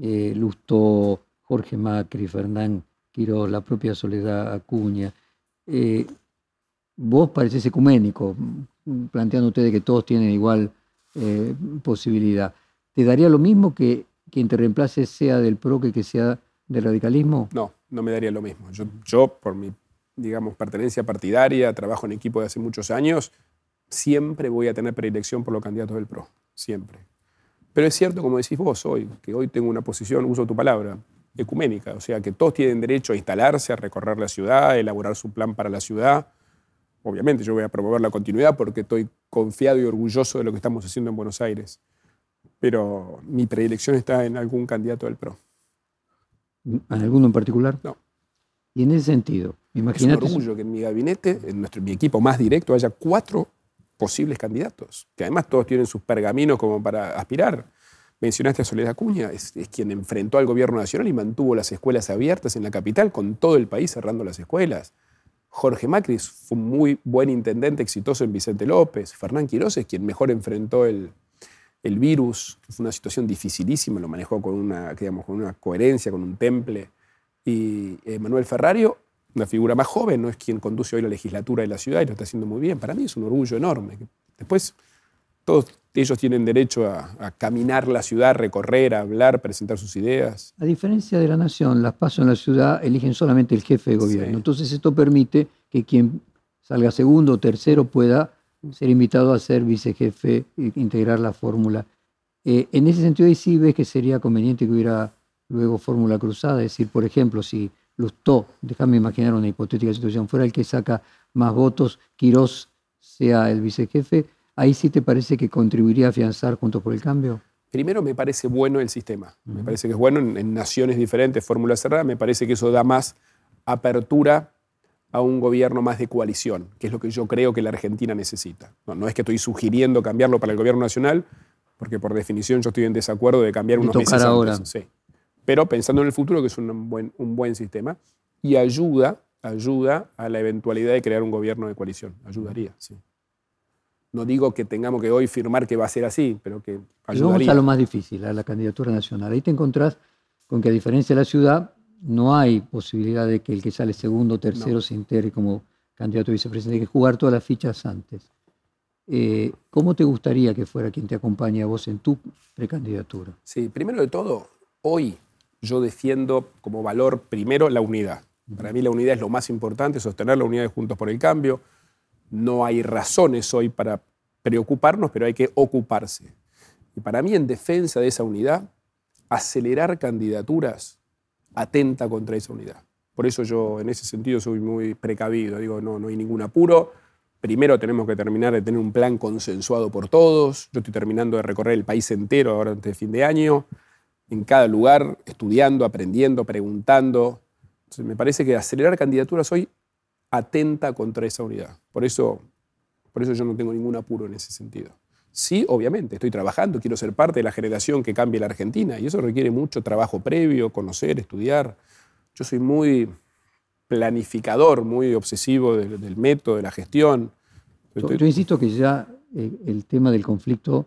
eh, Lusto, Jorge Macri, Fernán Quiroz, la propia Soledad Acuña. Eh, vos pareces ecuménico, planteando ustedes que todos tienen igual eh, posibilidad. ¿Te daría lo mismo que quien te reemplace sea del PRO que que sea del radicalismo? No, no me daría lo mismo. Yo, por mi, digamos, pertenencia partidaria, trabajo en equipo de hace muchos años, siempre voy a tener predilección por los candidatos del PRO, siempre. Pero es cierto, como decís vos hoy, que hoy tengo una posición, uso tu palabra, ecuménica, o sea, que todos tienen derecho a instalarse, a recorrer la ciudad, a elaborar su plan para la ciudad, Obviamente yo voy a promover la continuidad porque estoy confiado y orgulloso de lo que estamos haciendo en Buenos Aires. Pero mi predilección está en algún candidato del PRO. ¿En alguno en particular? No. Y en ese sentido, imagínate... Es un orgullo que en mi gabinete, en nuestro, mi equipo más directo, haya cuatro posibles candidatos, que además todos tienen sus pergaminos como para aspirar. Mencionaste a Soledad Acuña, es, quien enfrentó al gobierno nacional y mantuvo las escuelas abiertas en la capital, con todo el país cerrando las escuelas. Jorge Macri fue un muy buen intendente exitoso en Vicente López. Fernán Quiroz es quien mejor enfrentó el, virus, fue una situación dificilísima, lo manejó con una, digamos, con una coherencia, con un temple. Y eh, Manuel Ferrario, una figura más joven, no es quien conduce hoy la legislatura de la ciudad y lo está haciendo muy bien. Para mí es un orgullo enorme. Después, todos ellos tienen derecho a, caminar la ciudad, recorrer, a hablar, presentar sus ideas. A diferencia de la nación, las pasos en la ciudad eligen solamente el jefe de gobierno. Entonces esto permite que quien salga segundo o tercero pueda ser invitado a ser vicejefe e integrar la fórmula. Eh, en ese sentido, ahí sí ves que sería conveniente que hubiera luego fórmula cruzada, es decir, por ejemplo, si Lustó, déjame imaginar una hipotética situación, fuera el que saca más votos, Quirós sea el vicejefe, ¿Ahí sí te parece que contribuiría a afianzar Juntos por el Cambio? Primero me parece bueno el sistema. Me parece que es bueno en, naciones diferentes, fórmula cerrada. Me parece que eso da más apertura a un gobierno más de coalición, que es lo que yo creo que la Argentina necesita. No, es que estoy sugiriendo cambiarlo para el gobierno nacional, porque por definición yo estoy en desacuerdo de cambiar unos meses ahora. Sí. Pero pensando en el futuro, que es un buen, un buen sistema, y ayuda, ayuda a la eventualidad de crear un gobierno de coalición. Ayudaría, sí. No digo que tengamos que hoy firmar que va a ser así, pero que ayudaría. vamos a lo más difícil, a la candidatura nacional. Ahí te encontrás con que a diferencia de la ciudad, no hay posibilidad de que el que sale segundo o tercero se integre como candidato a vicepresidente. Hay que jugar todas las fichas antes. Eh, ¿Cómo te gustaría que fuera quien te acompañe a vos en tu precandidatura? Sí, primero de todo, hoy yo defiendo como valor primero la unidad. Para mí la unidad es lo más importante, sostener la unidad de Juntos por el Cambio. No hay razones hoy para preocuparnos, pero hay que ocuparse. Y para mí, en defensa de esa unidad, acelerar candidaturas atenta contra esa unidad. Por eso yo en ese sentido soy muy precavido. Digo, no, no hay ningún apuro. Primero tenemos que terminar de tener un plan consensuado por todos. Yo estoy terminando de recorrer el país entero ahora antes de fin de año, en cada lugar, estudiando, aprendiendo, preguntando. me parece que acelerar candidaturas hoy atenta contra esa unidad. Por eso, por eso yo no tengo ningún apuro en ese sentido. Sí, obviamente, estoy trabajando, quiero ser parte de la generación que cambie la Argentina y eso requiere mucho trabajo previo, conocer, estudiar. Yo soy muy planificador, muy obsesivo del, método, de la gestión. Yo, insisto que ya eh, el tema del conflicto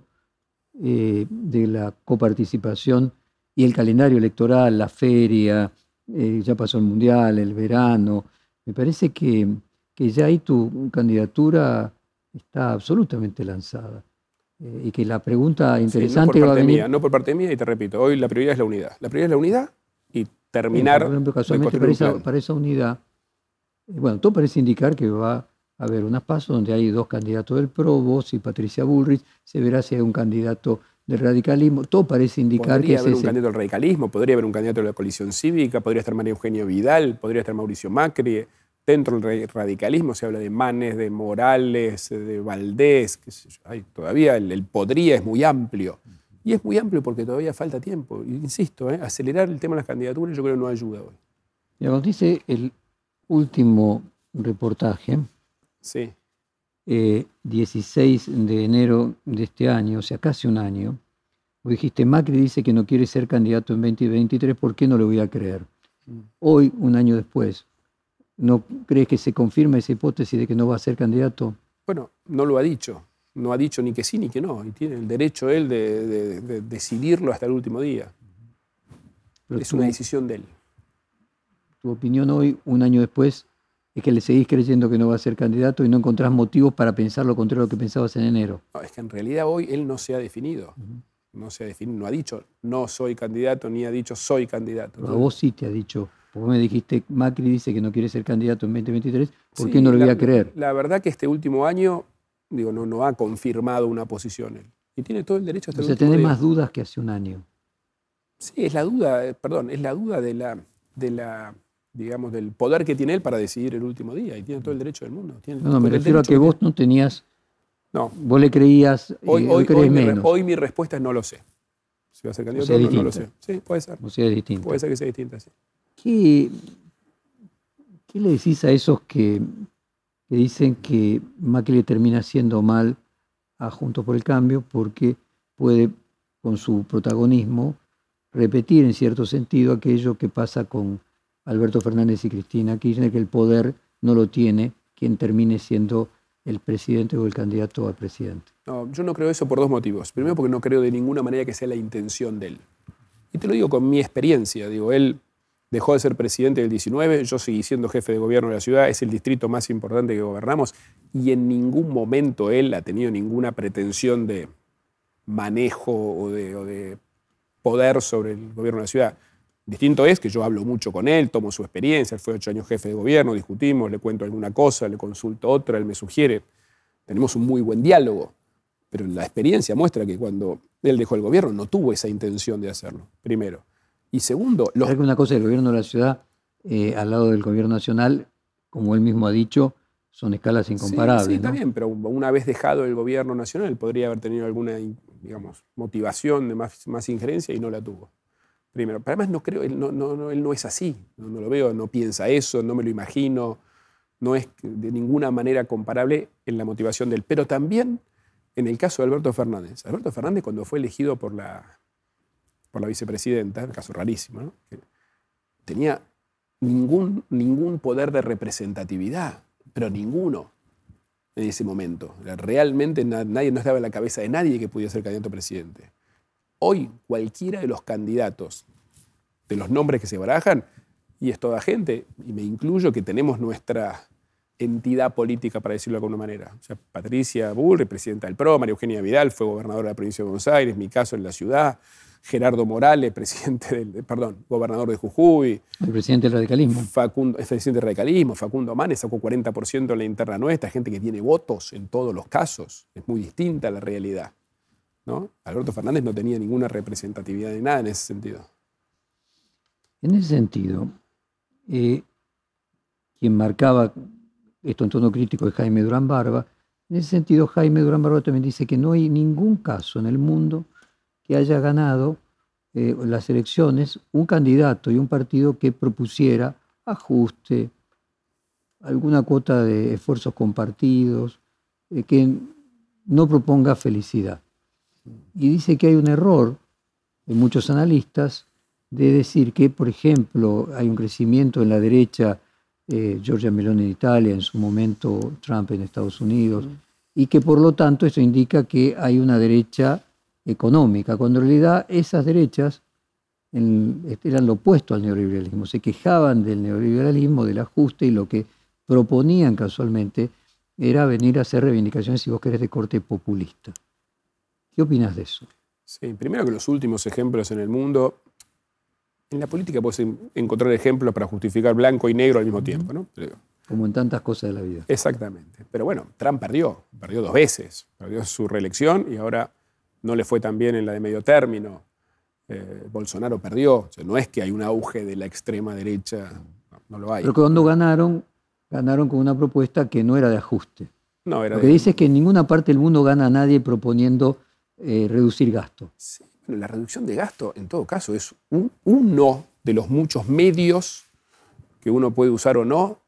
eh, de la coparticipación y el calendario electoral, la feria, eh, ya pasó el mundial, el verano, me parece que, que ya ahí tu candidatura está absolutamente lanzada. Eh, y que la pregunta interesante no por parte Mía, no por parte mía, y te repito, hoy la prioridad es la unidad. La prioridad es la unidad y terminar. por ejemplo, casualmente para esa, unidad, eh, bueno, todo parece indicar que va a haber unas pasos donde hay dos candidatos del PRO, vos y Patricia Bullrich, se verá si hay un candidato del radicalismo, todo parece indicar que es haber un candidato del radicalismo, podría haber un candidato de la coalición cívica, podría estar María Eugenio Vidal, podría estar Mauricio Macri, Dentro del radicalismo se habla de Manes, de Morales, de Valdés, qué sé yo. todavía el, podría es muy amplio. Y es muy amplio porque todavía falta tiempo. Insisto, ¿eh? acelerar el tema de las candidaturas yo creo que no ayuda hoy. Y nos dice el último reportaje, sí. 16 eh, de enero de este año, o sea, casi un año, vos dijiste, Macri dice que no quiere ser candidato en 2023, ¿por qué no lo voy a creer? Mm. Hoy, un año después, ¿No crees que se confirma esa hipótesis de que no va a ser candidato? Bueno, no lo ha dicho. No ha dicho ni que sí ni que no. Y tiene el derecho él de, decidirlo hasta el último día. es una decisión de él. Tu opinión hoy, un año después, es que le seguís creyendo que no va a ser candidato y no encontrás motivos para pensar lo contrario a lo que pensabas en enero. No, es que en realidad hoy él no se ha definido. No se ha definido, no ha dicho no soy candidato, ni ha dicho soy candidato. Pero a vos sí te ha dicho vos me dijiste, Macri dice que no quiere ser candidato en 2023, ¿por qué no lo voy a creer? La verdad que este último año, digo, no, no ha confirmado una posición él. Y tiene todo el derecho a O sea, tiene más dudas que hace un año. Sí, es la duda, eh, perdón, es la duda de la, de la, digamos, del poder que tiene él para decidir el último día. Y tiene todo el derecho del mundo. no, no, me refiero a que vos no tenías... No. Vos le creías, hoy, hoy, hoy, mi, hoy, mi, respuesta es no lo sé. Si va a ser candidato, no, no, lo sé. Sí, puede ser. O sea, es distinto. Puede ser que sea distinta, sí. ¿Qué, le decís a esos que, dicen que Macri le termina haciendo mal a Juntos por el Cambio porque puede, con su protagonismo, repetir en cierto sentido aquello que pasa con Alberto Fernández y Cristina Kirchner, que el poder no lo tiene quien termine siendo el presidente o el candidato a presidente. No, yo no creo eso por dos motivos. Primero porque no creo de ninguna manera que sea la intención de él. Y te lo digo con mi experiencia. Digo, él dejó de ser presidente del 19, yo seguí siendo jefe de gobierno de la ciudad, es el distrito más importante que gobernamos y en ningún momento él ha tenido ninguna pretensión de manejo o de, poder sobre el gobierno de la ciudad. Distinto es que yo hablo mucho con él, tomo su experiencia, él fue ocho años jefe de gobierno, discutimos, le cuento alguna cosa, le consulto otra, él me sugiere. Tenemos un muy buen diálogo, pero la experiencia muestra que cuando él dejó el gobierno no tuvo esa intención de hacerlo, primero. Y segundo, los... que una cosa, el gobierno de la ciudad, eh, al lado del gobierno nacional, como él mismo ha dicho, son escalas incomparables. Sí, está bien, pero una vez dejado el gobierno nacional, podría haber tenido alguna, digamos, motivación de más, más injerencia y no la tuvo. Primero, pero además no creo, él no, él no es así, no, lo veo, no piensa eso, no me lo imagino, no es de ninguna manera comparable en la motivación de él. Pero también en el caso de Alberto Fernández, Alberto Fernández cuando fue elegido por la, vicepresidenta, un caso rarísimo, tenía ningún, ningún poder de representatividad, pero ninguno en ese momento. Realmente nadie no estaba en la cabeza de nadie que pudiera ser candidato a presidente. Hoy cualquiera de los candidatos, de los nombres que se barajan, y es toda gente, y me incluyo que tenemos nuestra entidad política, para decirlo de alguna manera. O sea, Patricia Bull, presidenta del PRO, María Eugenia Vidal fue gobernadora de la provincia de Buenos Aires, mi caso en la ciudad, Gerardo Morales, [LAUGHS] presidente del, perdón, gobernador de Jujuy. El presidente del radicalismo. Facundo, el presidente del radicalismo, Facundo Manes sacó 40% en la interna nuestra, gente que tiene votos en todos los casos. Es muy distinta la realidad. ¿No? Alberto Fernández no tenía ninguna representatividad de nada en ese sentido. En ese sentido, eh, quien marcaba esto en tono crítico es Jaime Durán Barba. En ese sentido, Jaime Durán Barba también dice que no hay ningún caso en el mundo que haya ganado eh, las elecciones un candidato y un partido que propusiera ajuste, alguna cuota de esfuerzos compartidos, eh, que no proponga felicidad. Y dice que hay un error en muchos analistas de decir que, por ejemplo, hay un crecimiento en la derecha eh, Giorgia Meloni en Italia, en su momento Trump en Estados Unidos, y que por lo tanto eso indica que hay una derecha económica, cuando en realidad esas derechas eran lo opuesto al neoliberalismo, se quejaban del neoliberalismo, del ajuste, y lo que proponían casualmente era venir a hacer reivindicaciones, si vos querés, de corte populista. ¿Qué opinas de eso? Sí, primero que los últimos ejemplos en el mundo en la política puedes encontrar ejemplos para justificar blanco y negro al mismo tiempo, ¿no? Como en tantas cosas de la vida. Exactamente. Pero bueno, Trump perdió, perdió dos veces. Perdió su reelección y ahora no le fue tan bien en la de medio término. Eh, Bolsonaro perdió. no es que hay un auge de la extrema derecha, no, lo hay. Pero cuando ganaron, ganaron con una propuesta que no era de ajuste. No, era Lo que dice es que en ninguna parte del mundo gana nadie proponiendo eh, reducir gasto. Sí la reducción de gasto, en todo caso, es uno de los muchos medios que uno puede usar o no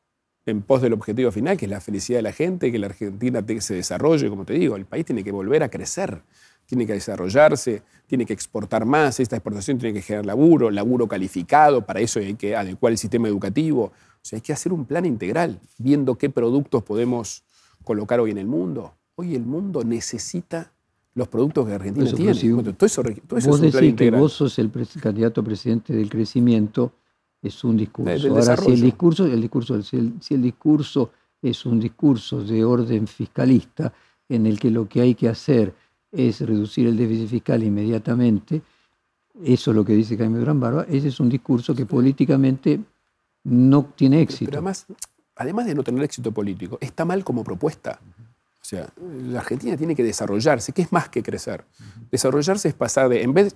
en pos del objetivo final, que es la felicidad de la gente, que la Argentina se desarrolle, como te digo, el país tiene que volver a crecer, tiene que desarrollarse, tiene que exportar más, esta exportación tiene que generar laburo, laburo calificado, para eso hay que adecuar el sistema educativo, o sea, hay que hacer un plan integral, viendo qué productos podemos colocar hoy en el mundo. Hoy el mundo necesita los productos que Argentina tiene. todo eso, vos decís que vos sos el candidato presidente del crecimiento, es un discurso. Ahora, si el discurso, el discurso si el, discurso es un discurso de orden fiscalista, en el que lo que hay que hacer es reducir el déficit fiscal inmediatamente, eso es lo que dice Jaime Durán Barba, ese es un discurso que políticamente no tiene éxito. Pero además, además de no tener éxito político, está mal como propuesta. O sea, la Argentina tiene que desarrollarse, que es más que crecer. Desarrollarse es pasar de, en vez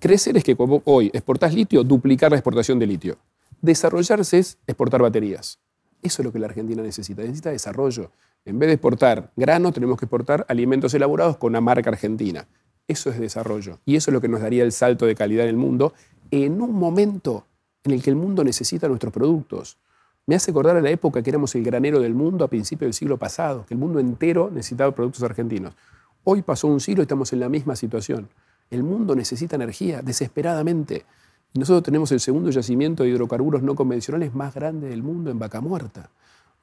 crecer es que hoy exportás litio, duplicar la exportación de litio. Desarrollarse es exportar baterías. Eso es lo que la Argentina necesita, necesita desarrollo. En vez de exportar grano, tenemos que exportar alimentos elaborados con una marca argentina. Eso es desarrollo. Y eso es lo que nos daría el salto de calidad en el mundo en un momento en el que el mundo necesita nuestros productos. Me hace acordar a la época que éramos el granero del mundo a principios del siglo pasado, que el mundo entero necesitaba productos argentinos. Hoy pasó un siglo y estamos en la misma situación. El mundo necesita energía desesperadamente. Y nosotros tenemos el segundo yacimiento de hidrocarburos no convencionales más grande del mundo en Vaca Muerta.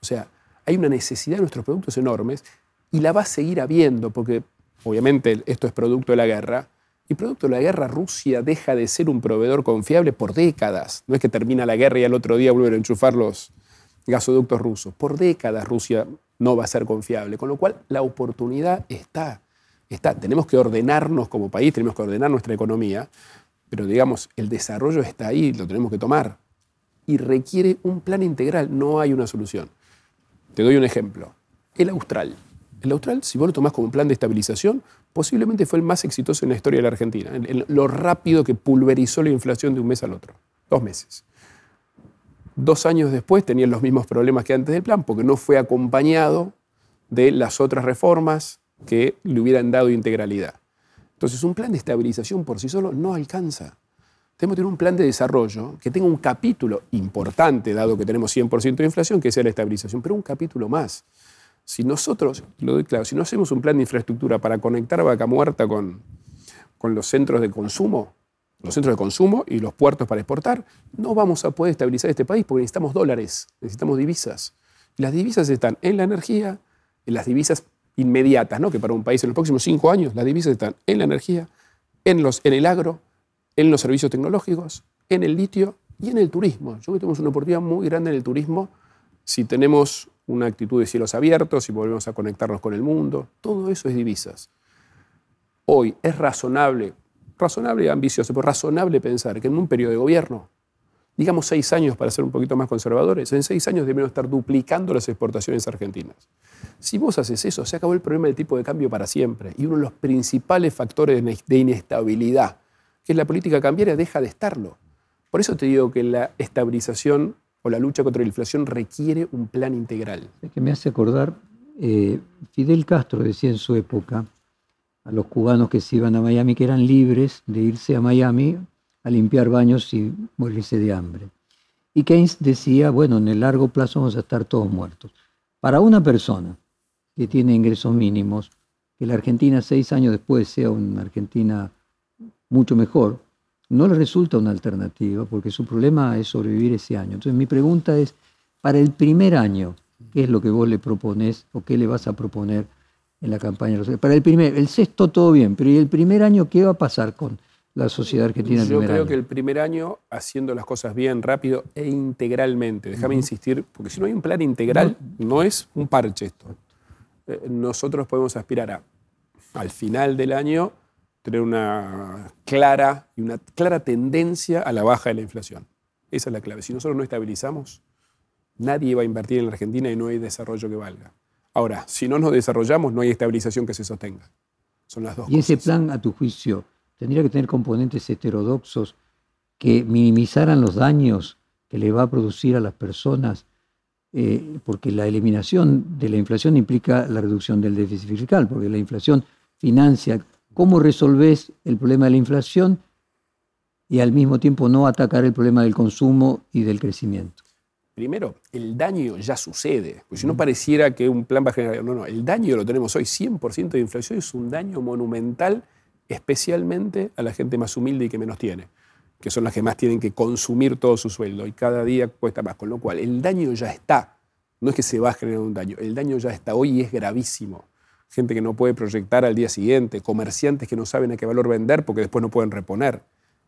O sea, hay una necesidad de nuestros productos enormes y la va a seguir habiendo, porque obviamente esto es producto de la guerra, y producto de la guerra Rusia deja de ser un proveedor confiable por décadas. No es que termina la guerra y al otro día vuelven a enchufar los, gasoductos rusos. Por décadas Rusia no va a ser confiable, con lo cual la oportunidad está. está. Tenemos que ordenarnos como país, tenemos que ordenar nuestra economía, pero digamos, el desarrollo está ahí, lo tenemos que tomar. Y requiere un plan integral, no hay una solución. Te doy un ejemplo. El Austral. El Austral, si vos lo tomás como un plan de estabilización, posiblemente fue el más exitoso en la historia de la Argentina, en lo rápido que pulverizó la inflación de un mes al otro. Dos meses. Dos años después tenían los mismos problemas que antes del plan, porque no fue acompañado de las otras reformas que le hubieran dado integralidad. Entonces, un plan de estabilización por sí solo no alcanza. Tenemos que tener un plan de desarrollo que tenga un capítulo importante, dado que tenemos 100% de inflación, que sea la estabilización, pero un capítulo más. Si nosotros, lo doy claro, si no hacemos un plan de infraestructura para conectar a Vaca Muerta con, con los centros de consumo, los centros de consumo y los puertos para exportar, no vamos a poder estabilizar este país porque necesitamos dólares, necesitamos divisas. Las divisas están en la energía, en las divisas inmediatas, ¿no? que para un país en los próximos cinco años las divisas están en la energía, en, los, en el agro, en los servicios tecnológicos, en el litio y en el turismo. Yo creo que tenemos una oportunidad muy grande en el turismo si tenemos una actitud de cielos abiertos, si volvemos a conectarnos con el mundo. Todo eso es divisas. Hoy es razonable, razonable y ambicioso, pero razonable pensar que en un periodo de gobierno, digamos seis años para ser un poquito más conservadores, en seis años debemos estar duplicando las exportaciones argentinas. Si vos haces eso, se acabó el problema del tipo de cambio para siempre. Y uno de los principales factores de inestabilidad, que es la política cambiaria, deja de estarlo. Por eso te digo que la estabilización o la lucha contra la inflación requiere un plan integral. Es que me hace acordar, eh, Fidel Castro decía en su época a los cubanos que se iban a Miami que eran libres de irse a Miami a limpiar baños y morirse de hambre. Y Keynes decía, bueno, en el largo plazo vamos a estar todos muertos. Para una persona que tiene ingresos mínimos, que la Argentina seis años después sea una Argentina mucho mejor, no le resulta una alternativa porque su problema es sobrevivir ese año. Entonces mi pregunta es, para el primer año, ¿qué es lo que vos le proponés o qué le vas a proponer en la campaña? Para el primer, el sexto todo bien, pero ¿y el primer año qué va a pasar con la sociedad argentina? Yo creo que el primer año haciendo las cosas bien, rápido e integralmente. Déjame insistir, porque si no hay un plan integral, no, es un parche esto. Eh, nosotros podemos aspirar a, al final del año, tener una clara, y una clara tendencia a la baja de la inflación. Esa es la clave. Si nosotros no estabilizamos, nadie va a invertir en la Argentina y no hay desarrollo que valga. Ahora, si no nos desarrollamos, no hay estabilización que se sostenga. Son las dos y ese plan, a tu juicio, tendría que tener componentes heterodoxos que minimizaran los daños que le va a producir a las personas, eh, porque la eliminación de la inflación implica la reducción del déficit fiscal, porque la inflación financia ¿Cómo resolvés el problema de la inflación y al mismo tiempo no atacar el problema del consumo y del crecimiento? Primero, el daño ya sucede. Pues si no pareciera que un plan va a generar. No, no, el daño lo tenemos hoy. 100% de inflación es un daño monumental, especialmente a la gente más humilde y que menos tiene, que son las que más tienen que consumir todo su sueldo y cada día cuesta más. Con lo cual, el daño ya está. No es que se va a generar un daño, el daño ya está hoy y es gravísimo gente que no puede proyectar al día siguiente, comerciantes que no saben a qué valor vender porque después no pueden reponer.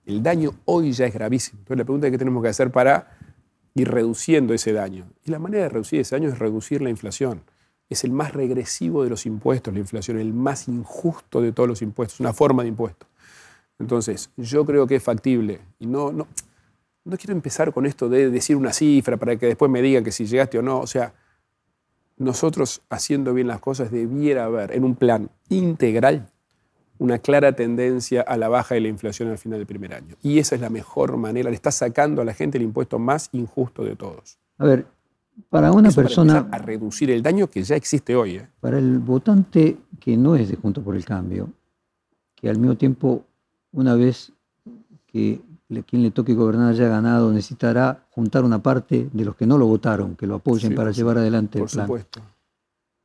El daño hoy ya es gravísimo. Entonces la pregunta es qué tenemos que hacer para ir reduciendo ese daño. Y la manera de reducir ese daño es reducir la inflación. Es el más regresivo de los impuestos, la inflación, el más injusto de todos los impuestos, una forma de impuesto. Entonces, yo creo que es factible. Y no, no, no quiero empezar con esto de decir una cifra para que después me digan que si llegaste o no. O sea, nosotros haciendo bien las cosas debiera haber en un plan integral una clara tendencia a la baja de la inflación al final del primer año. Y esa es la mejor manera, le está sacando a la gente el impuesto más injusto de todos. A ver, para una persona... a reducir el daño que ya existe hoy. ¿eh? Para el votante que no es de Junto por el Cambio, que al mismo tiempo, una vez que quien le toque gobernar haya ganado, necesitará juntar una parte de los que no lo votaron, que lo apoyen para llevar adelante el plan. Por supuesto.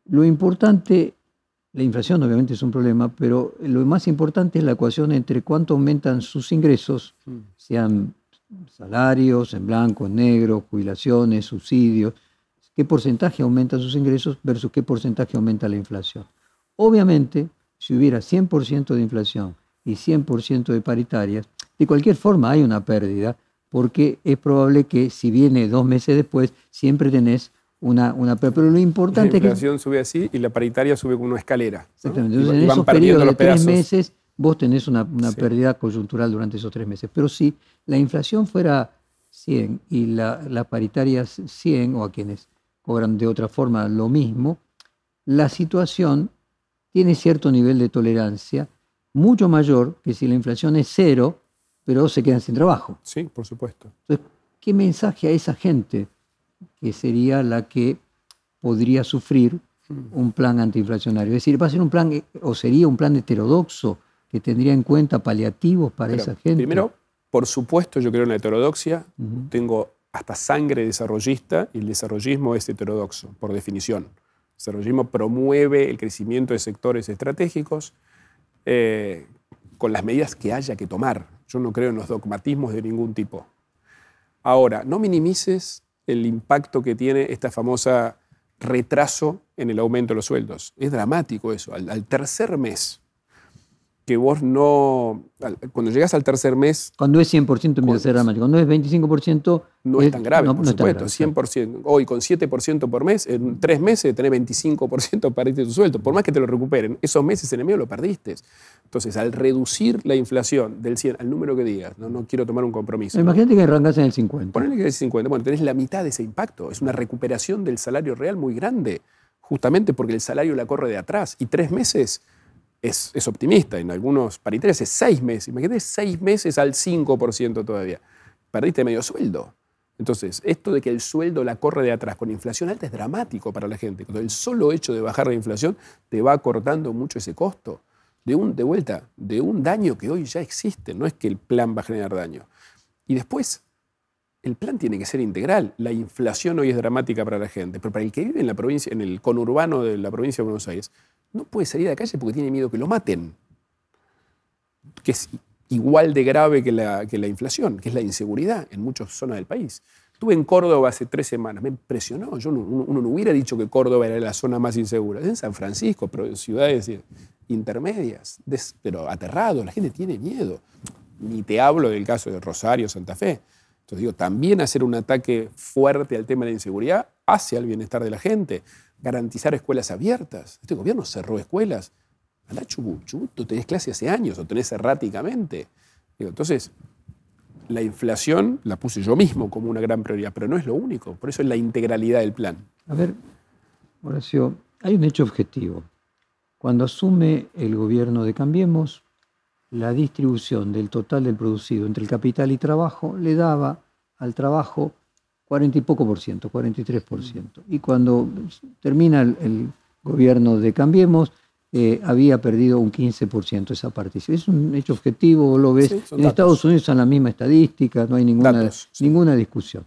Lo importante, la inflación obviamente es un problema, pero lo más importante es la ecuación entre cuánto aumentan sus ingresos, mm. sean salarios en blanco, en negro, jubilaciones, subsidios, qué porcentaje aumentan sus ingresos versus qué porcentaje aumenta la inflación. Obviamente, si hubiera 100% de inflación y 100% de paritarias, de cualquier forma hay una pérdida, porque es probable que si viene dos meses después, siempre tenés una, una pérdida. Pero lo importante es que... La inflación sube así y la paritaria sube con una escalera. Exactamente. Entonces, en esos periodos de tres meses, vos tenés una, pérdida coyuntural durante esos tres meses. Pero si la inflación fuera 100 y la, la paritaria 100, o a quienes cobran de otra forma lo mismo, la situación tiene cierto nivel de tolerancia mucho mayor que si la inflación es cero pero se quedan sin trabajo. Sí, por supuesto. Entonces, ¿qué mensaje a esa gente que sería la que podría sufrir hmm. un plan antiinflacionario? Es decir, ¿va a ser un plan o sería un plan heterodoxo que tendría en cuenta paliativos para esa gente? Primero, por supuesto, yo creo en la heterodoxia. Tengo hasta sangre desarrollista y el desarrollismo es heterodoxo, por definición. desarrollismo promueve el crecimiento de sectores estratégicos eh, con las medidas que haya que tomar. Yo no creo en los dogmatismos de ningún tipo. Ahora, no minimices el impacto que tiene esta famosa retraso en el aumento de los sueldos. Es dramático eso. al tercer mes que vos no, cuando llegas al tercer mes... Cuando es 100% empieza a ser dramático. Cuando es 25%... No es, tan grave, por supuesto. 100%. Hoy con 7% por mes, en tres meses tenés 25% perdiste tu sueldo. Por más que te lo recuperen, esos meses en el medio lo perdiste. Entonces, al reducir la inflación del 100 al número que digas, no, no quiero tomar un compromiso. Imagínate que arrancas en el 50. Ponele que es 50. Bueno, tenés la mitad de ese impacto. Es una recuperación del salario real muy grande, justamente porque el salario la corre de atrás. Y tres meses es, optimista. En algunos paritarios es seis meses. Imagínate seis meses al 5% todavía. Perdiste medio sueldo. Entonces, esto de que el sueldo la corre de atrás con inflación alta es dramático para la gente. el solo hecho de bajar la inflación te va cortando mucho ese costo. De, un, de vuelta, de un daño que hoy ya existe. No es que el plan va a generar daño. Y después, el plan tiene que ser integral. La inflación hoy es dramática para la gente, pero para el que vive en la provincia, en el conurbano de la provincia de Buenos Aires, no puede salir a la calle porque tiene miedo que lo maten. Que es igual de grave que la, que la inflación, que es la inseguridad en muchas zonas del país. Estuve en Córdoba hace tres semanas, me impresionó. Yo uno, no hubiera dicho que Córdoba era la zona más insegura. Es en San Francisco, pero ciudades intermedias, pero aterrado, la gente tiene miedo. Ni te hablo del caso de Rosario, Santa Fe. Entonces digo, también hacer un ataque fuerte al tema de la inseguridad hacia el bienestar de la gente garantizar escuelas abiertas. Este gobierno cerró escuelas. Andá Chubut, Chubut, tú tenés clase hace años o tenés erráticamente. entonces, la inflación la puse yo mismo como una gran prioridad, pero no es lo único. Por eso es la integralidad del plan. A ver, Horacio, hay un hecho objetivo. Cuando asume el gobierno de Cambiemos, la distribución del total del producido entre el capital y trabajo le daba al trabajo 40 y poco por ciento, 43 por ciento. Y cuando termina el, gobierno de Cambiemos, eh, había perdido un 15 por ciento esa participación. Es un hecho objetivo, lo ves. en Estados Unidos son la misma estadística, no hay ninguna, ninguna discusión.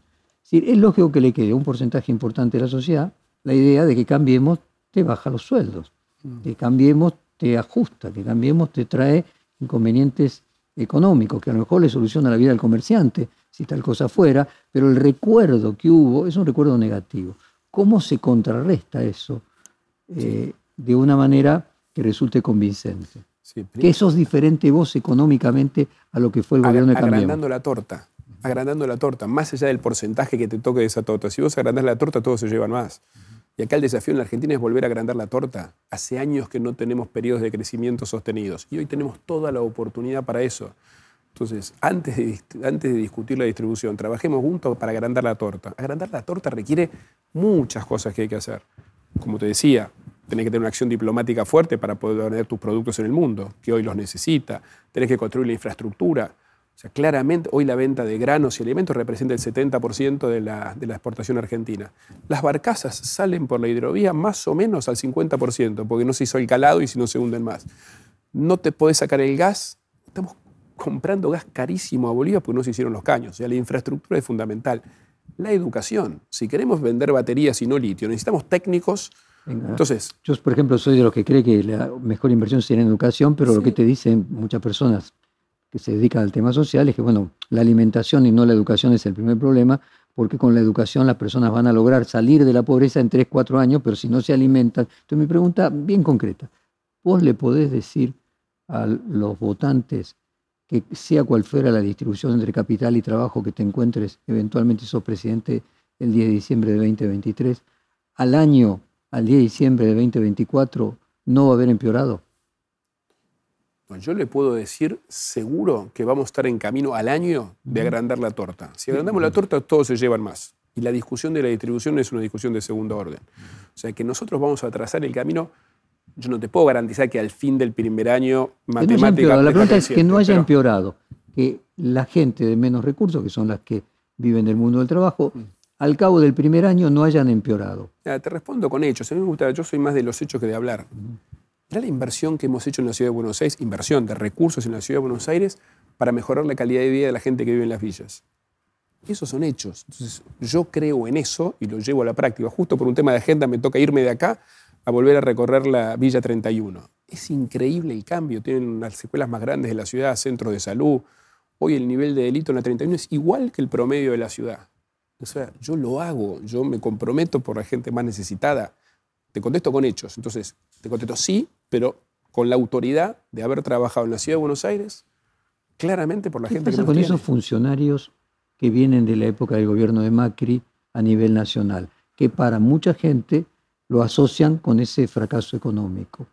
Es, es lógico que le quede un porcentaje importante de la sociedad la idea de que Cambiemos te baja los sueldos, mm. que Cambiemos te ajusta, que Cambiemos te trae inconvenientes económicos, que a lo mejor le soluciona la vida al comerciante, si tal cosa fuera, pero el recuerdo que hubo es un recuerdo negativo. ¿Cómo se contrarresta eso eh, de una manera que resulte convincente? que eso es diferente vos económicamente a lo que fue el gobierno de Cambiemos. Agrandando la torta, agrandando la torta, más allá del porcentaje que te toque de esa torta. Si vos agrandás la torta, todos se llevan más. Y acá el desafío en la Argentina es volver a agrandar la torta. Hace años que no tenemos periodos de crecimiento sostenidos y hoy tenemos toda la oportunidad para eso. Entonces, antes de, antes de discutir la distribución, trabajemos juntos para agrandar la torta. Agrandar la torta requiere muchas cosas que hay que hacer. Como te decía, tenés que tener una acción diplomática fuerte para poder vender tus productos en el mundo, que hoy los necesita. Tenés que construir la infraestructura. O sea, claramente hoy la venta de granos y alimentos representa el 70% de la, de la exportación argentina. Las barcazas salen por la hidrovía más o menos al 50%, porque no se hizo el calado y si no se hunden más. No te podés sacar el gas. Estamos comprando gas carísimo a Bolivia porque no se hicieron los caños. O sea, la infraestructura es fundamental. La educación. Si queremos vender baterías y no litio, necesitamos técnicos. Entonces, yo, por ejemplo, soy de los que cree que la mejor inversión sería en educación, pero lo que te dicen muchas personas que se dedican al tema social es que, bueno, la alimentación y no la educación es el primer problema, porque con la educación las personas van a lograr salir de la pobreza en 3, 4 años, pero si no se alimentan. Entonces, mi pregunta bien concreta, ¿vos le podés decir a los votantes que sea cual fuera la distribución entre capital y trabajo que te encuentres, eventualmente sos presidente el 10 de diciembre de 2023, al año, al 10 de diciembre de 2024, no va a haber empeorado? yo le puedo decir seguro que vamos a estar en camino al año de agrandar la torta. Si agrandamos la torta, todos se llevan más. Y la discusión de la distribución es una discusión de segundo orden. O sea que nosotros vamos a trazar el camino yo no te puedo garantizar que al fin del primer año matemáticamente... la pregunta es que no haya empeorado, que la gente de menos recursos, que son las que viven del mundo del trabajo, mm. al cabo del primer año no hayan empeorado. te respondo con hechos. A mí me gusta, yo soy más de los hechos que de hablar. Era la inversión que hemos hecho en la ciudad de Buenos Aires, inversión de recursos en la ciudad de Buenos Aires para mejorar la calidad de vida de la gente que vive en las villas. Esos son hechos. Entonces, yo creo en eso y lo llevo a la práctica. Justo por un tema de agenda me toca irme de acá a volver a recorrer la Villa 31. Es increíble el cambio. Tienen unas secuelas más grandes de la ciudad, centros de salud. Hoy el nivel de delito en la 31 es igual que el promedio de la ciudad. O sea, yo lo hago, yo me comprometo por la gente más necesitada. Te contesto con hechos. Entonces, te contesto sí, pero con la autoridad de haber trabajado en la ciudad de Buenos Aires, claramente por la gente que con esos funcionarios que vienen de la época del gobierno de Macri a nivel nacional, que para mucha gente lo asocian con ese fracaso económico.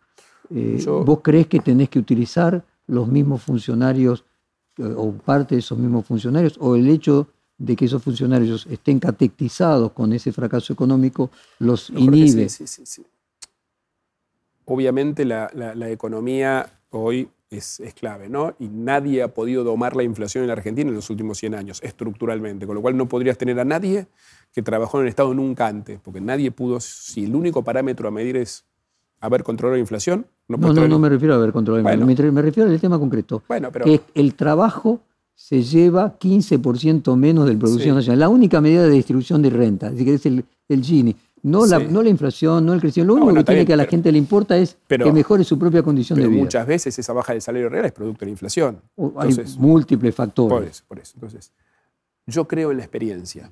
Eh, ¿Vos crees que tenés que utilizar los mismos funcionarios eh, o parte de esos mismos funcionarios o el hecho de que esos funcionarios estén catectizados con ese fracaso económico los inhibe? Sí, sí, sí, Obviamente la, la economía hoy es, clave, ¿no? Y nadie ha podido domar la inflación en la Argentina en los últimos 100 años, estructuralmente, con lo cual no podrías tener a nadie que trabajó en el Estado nunca antes, porque nadie pudo, si el único parámetro a medir es haber controlado la inflación, no No, no, no me refiero a haber controlado la inflación, me, refiero al tema concreto, bueno, pero, que el trabajo se lleva 15% menos del producción nacional, la única medida de distribución de renta, es decir, es el, el Gini. No, la, no la inflación, no el crecimiento. Lo único que tiene que a la gente le importa es que mejore su propia condición de vida. Muchas veces esa baja del salario real es producto de la inflación. hay múltiples factores. Por eso, por eso. Entonces, yo creo en la experiencia.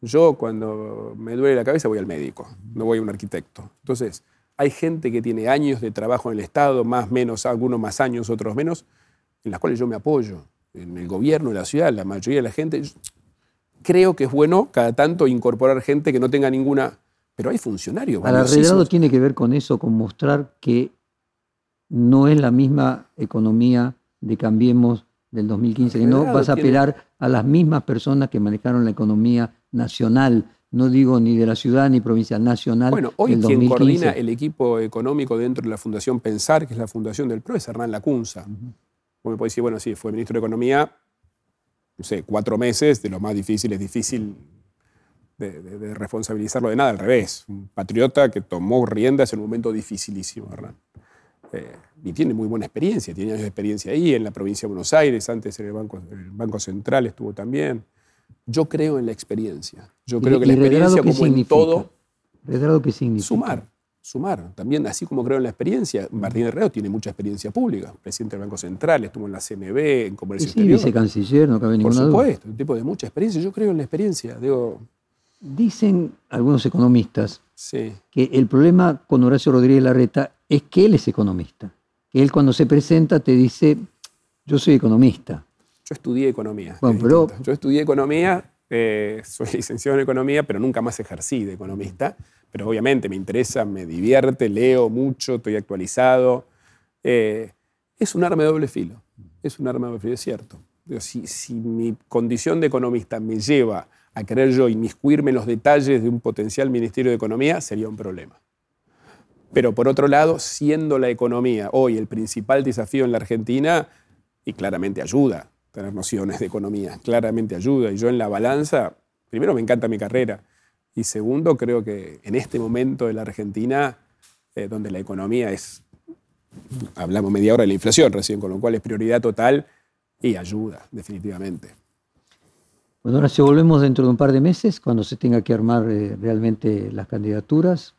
Yo cuando me duele la cabeza voy al médico, no voy a un arquitecto. Entonces, hay gente que tiene años de trabajo en el Estado, más, menos, algunos más años, otros menos, en las cuales yo me apoyo. En el gobierno, en la ciudad, la mayoría de la gente. Creo que es bueno cada tanto incorporar gente que no tenga ninguna pero hay funcionarios. Al arreglado tiene que ver con eso, con mostrar que no es la misma economía de Cambiemos del 2015, que no vas a apelar a las mismas personas que manejaron la economía nacional, no digo ni de la ciudad ni provincial, nacional. Bueno, hoy quien coordina el equipo económico dentro de la Fundación Pensar, que es la fundación del PRO, es Hernán Lacunza. Uh me puede decir, bueno, sí, fue ministro de Economía, no sé, cuatro meses, de lo más difícil, es difícil de, responsabilizarlo de nada, al revés. Un patriota que tomó riendas en un momento dificilísimo, ¿verdad? Eh, y tiene muy buena experiencia, tiene años de experiencia ahí, en la provincia de Buenos Aires, antes en el Banco, el banco Central estuvo también. Yo creo en la experiencia. Yo creo que la experiencia, como en todo. qué significa? Sumar, sumar. También, así como creo en la experiencia, Martín Herrero tiene mucha experiencia pública. Presidente del Banco Central, estuvo en la CNB, en Comercio sí, Exterior. vicecanciller, no cabe ninguna Por supuesto, un tipo de mucha experiencia. Yo creo en la experiencia. Digo, Dicen algunos economistas que el problema con Horacio Rodríguez Larreta es que él es economista. Que él cuando se presenta te dice, yo soy economista. Yo estudié economía. Yo estudié economía, eh, soy licenciado en economía, pero nunca más ejercí de economista. Pero obviamente me interesa, me divierte, leo mucho, estoy actualizado. Eh, es un arma de doble filo. Es un arma de doble filo, es cierto. Si, si mi condición de economista me lleva a querer yo inmiscuirme en los detalles de un potencial Ministerio de Economía sería un problema. Pero por otro lado, siendo la economía hoy el principal desafío en la Argentina, y claramente ayuda tener nociones de economía, claramente ayuda. Y yo en la balanza, primero me encanta mi carrera, y segundo creo que en este momento de la Argentina, eh, donde la economía es, hablamos media hora de la inflación recién, con lo cual es prioridad total, y ayuda, definitivamente. Bueno, ahora si volvemos dentro de un par de meses, cuando se tenga que armar eh, realmente las candidaturas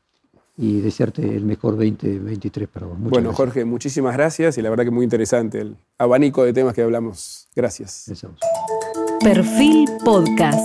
y desearte el mejor 2023 para vos. bueno, Jorge, muchísimas gracias y la verdad que muy interesante el abanico de temas que hablamos. Gracias. Perfil Podcast.